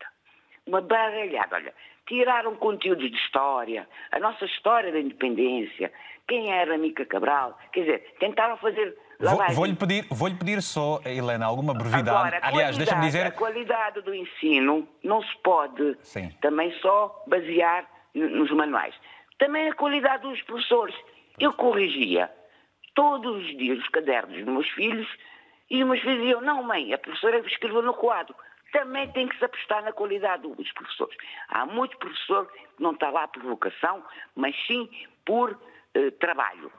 Speaker 10: Uma barrelhada. Olha, tiraram conteúdos de história, a nossa história da independência, quem era Mica Cabral, quer dizer, tentaram fazer.
Speaker 1: Vou-lhe pedir, vou pedir só, Helena, alguma brevidade. Agora, Aliás, deixa-me dizer...
Speaker 10: A qualidade do ensino não se pode Sim. também só basear nos manuais. Também a qualidade dos professores. Eu corrigia todos os dias os cadernos dos meus filhos e os meus filhos diziam, não mãe, a professora escreveu no quadro também tem que se apostar na qualidade dos professores. Há muito professor que não está lá por vocação, mas sim por eh, trabalho.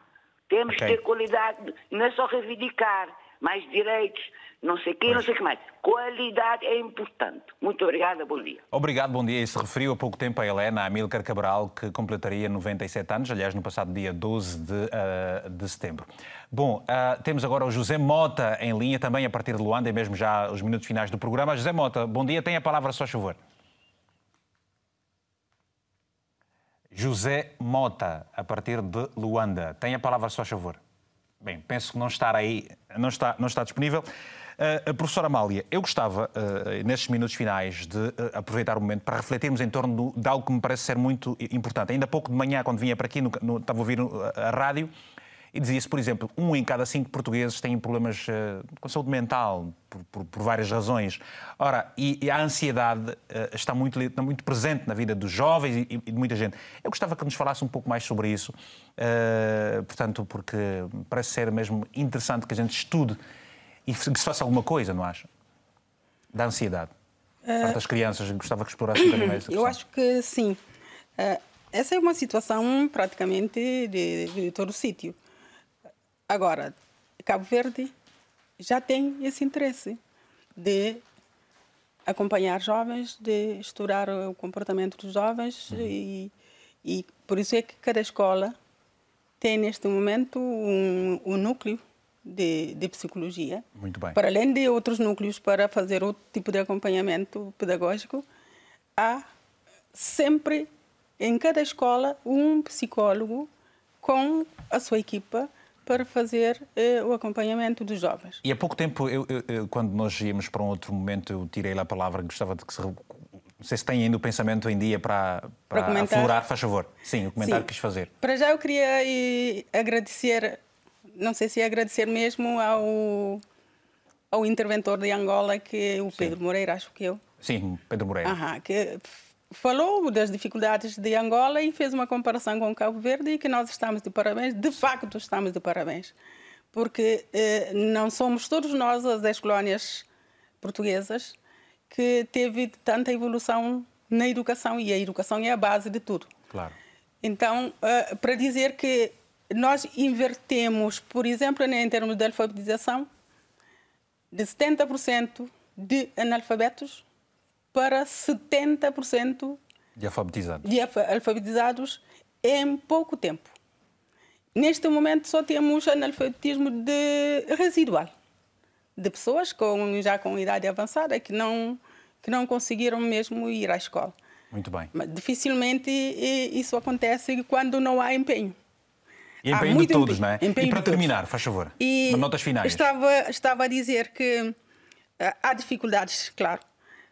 Speaker 10: Temos okay. que ter qualidade, não é só reivindicar mais direitos, não sei o quê, não sei o que mais. Qualidade é importante. Muito obrigada, bom dia.
Speaker 1: Obrigado, bom dia. E se referiu há pouco tempo a Helena a Amílcar Cabral, que completaria 97 anos, aliás, no passado dia 12 de, uh, de setembro. Bom, uh, temos agora o José Mota em linha, também a partir de Luanda, e mesmo já os minutos finais do programa. José Mota, bom dia, tem a palavra, só favor. José Mota, a partir de Luanda. Tem a palavra, só favor. Bem, penso que não está aí, não está, não está disponível. Uh, professora Amália, eu gostava, uh, nestes minutos finais, de uh, aproveitar o momento para refletirmos em torno do, de algo que me parece ser muito importante. Ainda pouco de manhã, quando vinha para aqui, no, no, estava a ouvir a rádio, e dizia-se, por exemplo, um em cada cinco portugueses tem problemas uh, com saúde mental, por, por, por, várias razões. Ora, e, e a ansiedade uh, está, muito, está muito presente na vida dos jovens e, e, de muita gente. Eu gostava que nos falasse um pouco mais sobre isso, uh, portanto, porque parece ser mesmo interessante que a gente estude e que se faça alguma coisa, não acha? Da ansiedade. Uh, das crianças, gostava que explorasse um bocadinho mais
Speaker 2: Eu acho que sim. essa é uma situação praticamente de, de todo o sítio Agora, Cabo Verde já tem esse interesse de acompanhar jovens, de estudar o comportamento dos jovens uhum. e, e por isso é que cada escola tem neste momento um, um núcleo de, de, psicologia.
Speaker 1: Muito bem.
Speaker 2: Para além de outros núcleos para fazer outro tipo de acompanhamento pedagógico, há sempre, em cada escola, um psicólogo com a sua equipa para fazer eh, o acompanhamento dos jovens.
Speaker 1: E há pouco tempo, eu, eu, quando nós íamos para um outro momento, eu tirei a palavra, gostava de que se não sei se tem ainda o pensamento em dia para, para, para aflorar, faz favor. Sim, o comentário Sim. que quis fazer.
Speaker 2: Para já eu queria agradecer, não sei se é agradecer mesmo ao, ao interventor de Angola, que é o Pedro Sim. Moreira, acho que eu.
Speaker 1: Sim, Pedro Moreira.
Speaker 2: Aham, que falou das dificuldades de Angola e fez uma comparação com Cabo Verde e que nós estamos de parabéns, de facto estamos de parabéns, porque eh, não somos todos nós as ex-colónias portuguesas que teve tanta evolução na educação e a educação é a base de tudo.
Speaker 1: Claro.
Speaker 2: Então, uh, para dizer que nós invertemos, por exemplo, em termos de alfabetização, de 70% de analfabetos para 70%
Speaker 1: de alfabetizados.
Speaker 2: de alfabetizados em pouco tempo. Neste momento só temos analfabetismo de residual de pessoas com, já com idade avançada que não, que não conseguiram mesmo ir à escola.
Speaker 1: Muito bem.
Speaker 2: Mas dificilmente isso acontece quando não há empenho.
Speaker 1: E empenho de todos, empenho, não é? Empenho e para terminar, faz favor, e notas finais.
Speaker 2: Estava, estava a dizer que eh, há dificuldades, claro,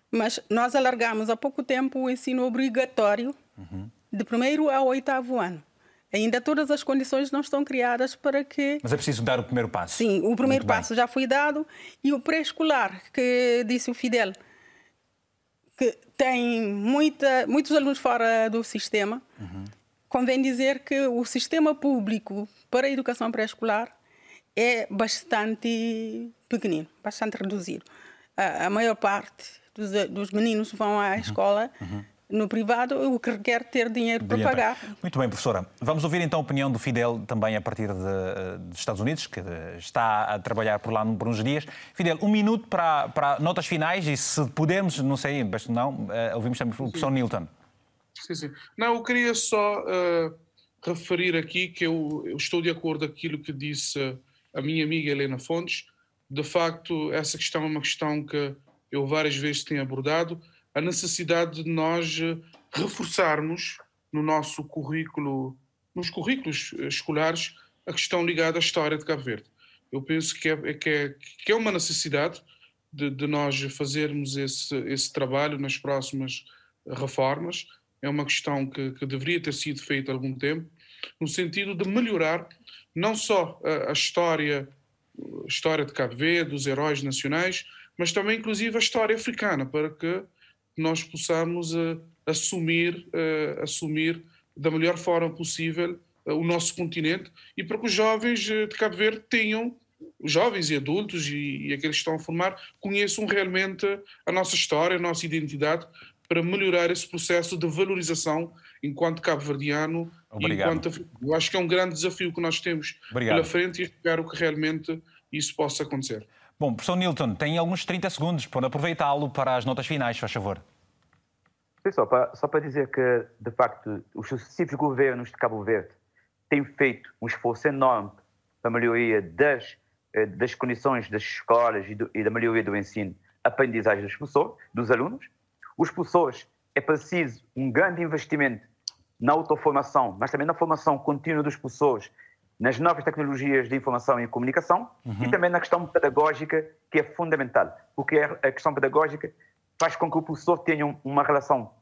Speaker 2: mas nós alargamos há pouco tempo o ensino obrigatório uhum. de primeiro ao oitavo ano. Ainda todas as condições não estão criadas para que.
Speaker 1: Mas é preciso dar o primeiro passo.
Speaker 2: Sim, o primeiro Muito passo bem. já foi dado e o pré-escolar, que disse o Fidel, que tem muita, muitos alunos fora do sistema, uhum. Convém dizer que o sistema público para a educação pré-escolar é bastante pequenino, bastante reduzido. A, a maior parte dos, dos, meninos vão à uhum. escola. Uhum no privado, o que requer ter dinheiro para pagar.
Speaker 1: Muito bem, professora. Vamos ouvir então a opinião do Fidel, também a partir de, eh, dos Estados Unidos, que está a trabalhar por lá por uns dias. Fidel, um minuto para, para notas finais e se pudermos, não sei, mas não, uh, ouvimos também o professor Nilton.
Speaker 3: Sim, sim. Não, eu queria só uh, referir aqui que eu, eu, estou de acordo com aquilo que disse a minha amiga Helena Fontes. De facto, essa questão é uma questão que eu várias vezes tenho abordado a necessidade de nós eh, reforçarmos no nosso currículo, nos currículos eh, escolares, a questão ligada à história de Cabo Verde. Eu penso que é, é que é, que é uma necessidade de, de, nós fazermos esse, esse trabalho nas próximas reformas. É uma questão que, que deveria ter sido feita há algum tempo, no sentido de melhorar não só a, a história, a história de Cabo Verde, dos heróis nacionais, mas também, inclusive, a história africana, para que nós possamos uh, assumir, uh, assumir da melhor forma possível uh, o nosso continente e para que os jovens de Cabo Verde tenham, os jovens e adultos e, e aqueles que estão a formar, conheçam realmente a nossa história, a nossa identidade, para melhorar esse processo de valorização enquanto cabo-verdiano enquanto Eu acho que é um grande desafio que nós temos Obrigado. pela frente e espero que realmente isso possa acontecer.
Speaker 1: Bom, professor Nilton, tem alguns 30 segundos para aproveitá-lo para as notas finais, faz favor.
Speaker 4: Sim, só para, só para dizer que, de facto, os sucessivos governos de Cabo Verde têm feito um esforço enorme para a melhoria das, eh, das condições das escolas e, do, e da melhoria do ensino, aprendizagem dos professores, dos alunos. Os professores, é preciso um grande investimento na autoformação, mas também na formação contínua dos professores nas novas tecnologias de informação e comunicação uhum. e também na questão pedagógica, que é fundamental, porque a questão pedagógica faz com que o professor tenha uma relação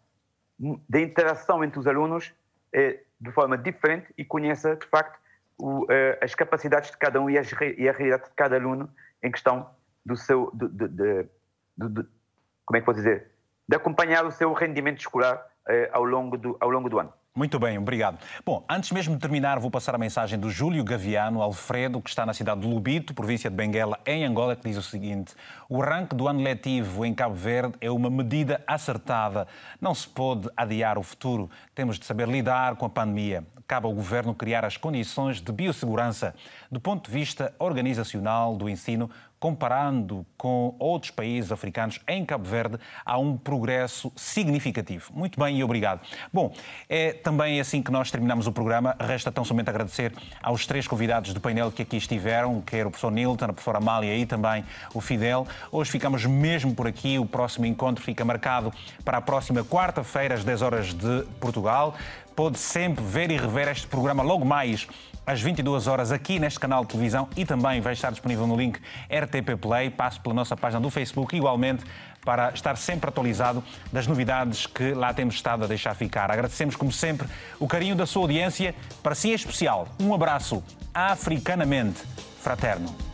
Speaker 4: de interação entre os alunos eh, de forma diferente e conheça, de facto, o, eh, as capacidades de cada um e, as, e, a realidade de cada aluno em questão do seu, de, de, de como é que posso dizer, de acompanhar o seu rendimento escolar eh, ao, longo do, ao longo do ano.
Speaker 1: Muito bem, obrigado. Bom, antes mesmo de terminar, vou passar a mensagem do Júlio Gaviano Alfredo, que está na cidade de Lubito, província de Benguela, em Angola, que diz o seguinte: O arranque do ano letivo em Cabo Verde é uma medida acertada. Não se pode adiar o futuro. Temos de saber lidar com a pandemia. Cabe ao governo criar as condições de biossegurança. Do ponto de vista organizacional do ensino, comparando com outros países africanos, em Cabo Verde há um progresso significativo. Muito bem e obrigado. Bom, é também assim que nós terminamos o programa. Resta tão somente agradecer aos três convidados do painel que aqui estiveram, quer o professor Nilton, a professora Amália e também o Fidel. Hoje ficamos mesmo por aqui. O próximo encontro fica marcado para a próxima quarta-feira, às 10 horas de Portugal. Pode sempre ver e rever este programa logo mais às 22 horas aqui neste canal de televisão e também vai estar disponível no link RTP Play. Passo pela nossa página do Facebook igualmente para estar sempre atualizado das novidades que lá temos estado a deixar ficar. Agradecemos, como sempre, o carinho da sua audiência. Para si é especial. Um abraço africanamente fraterno.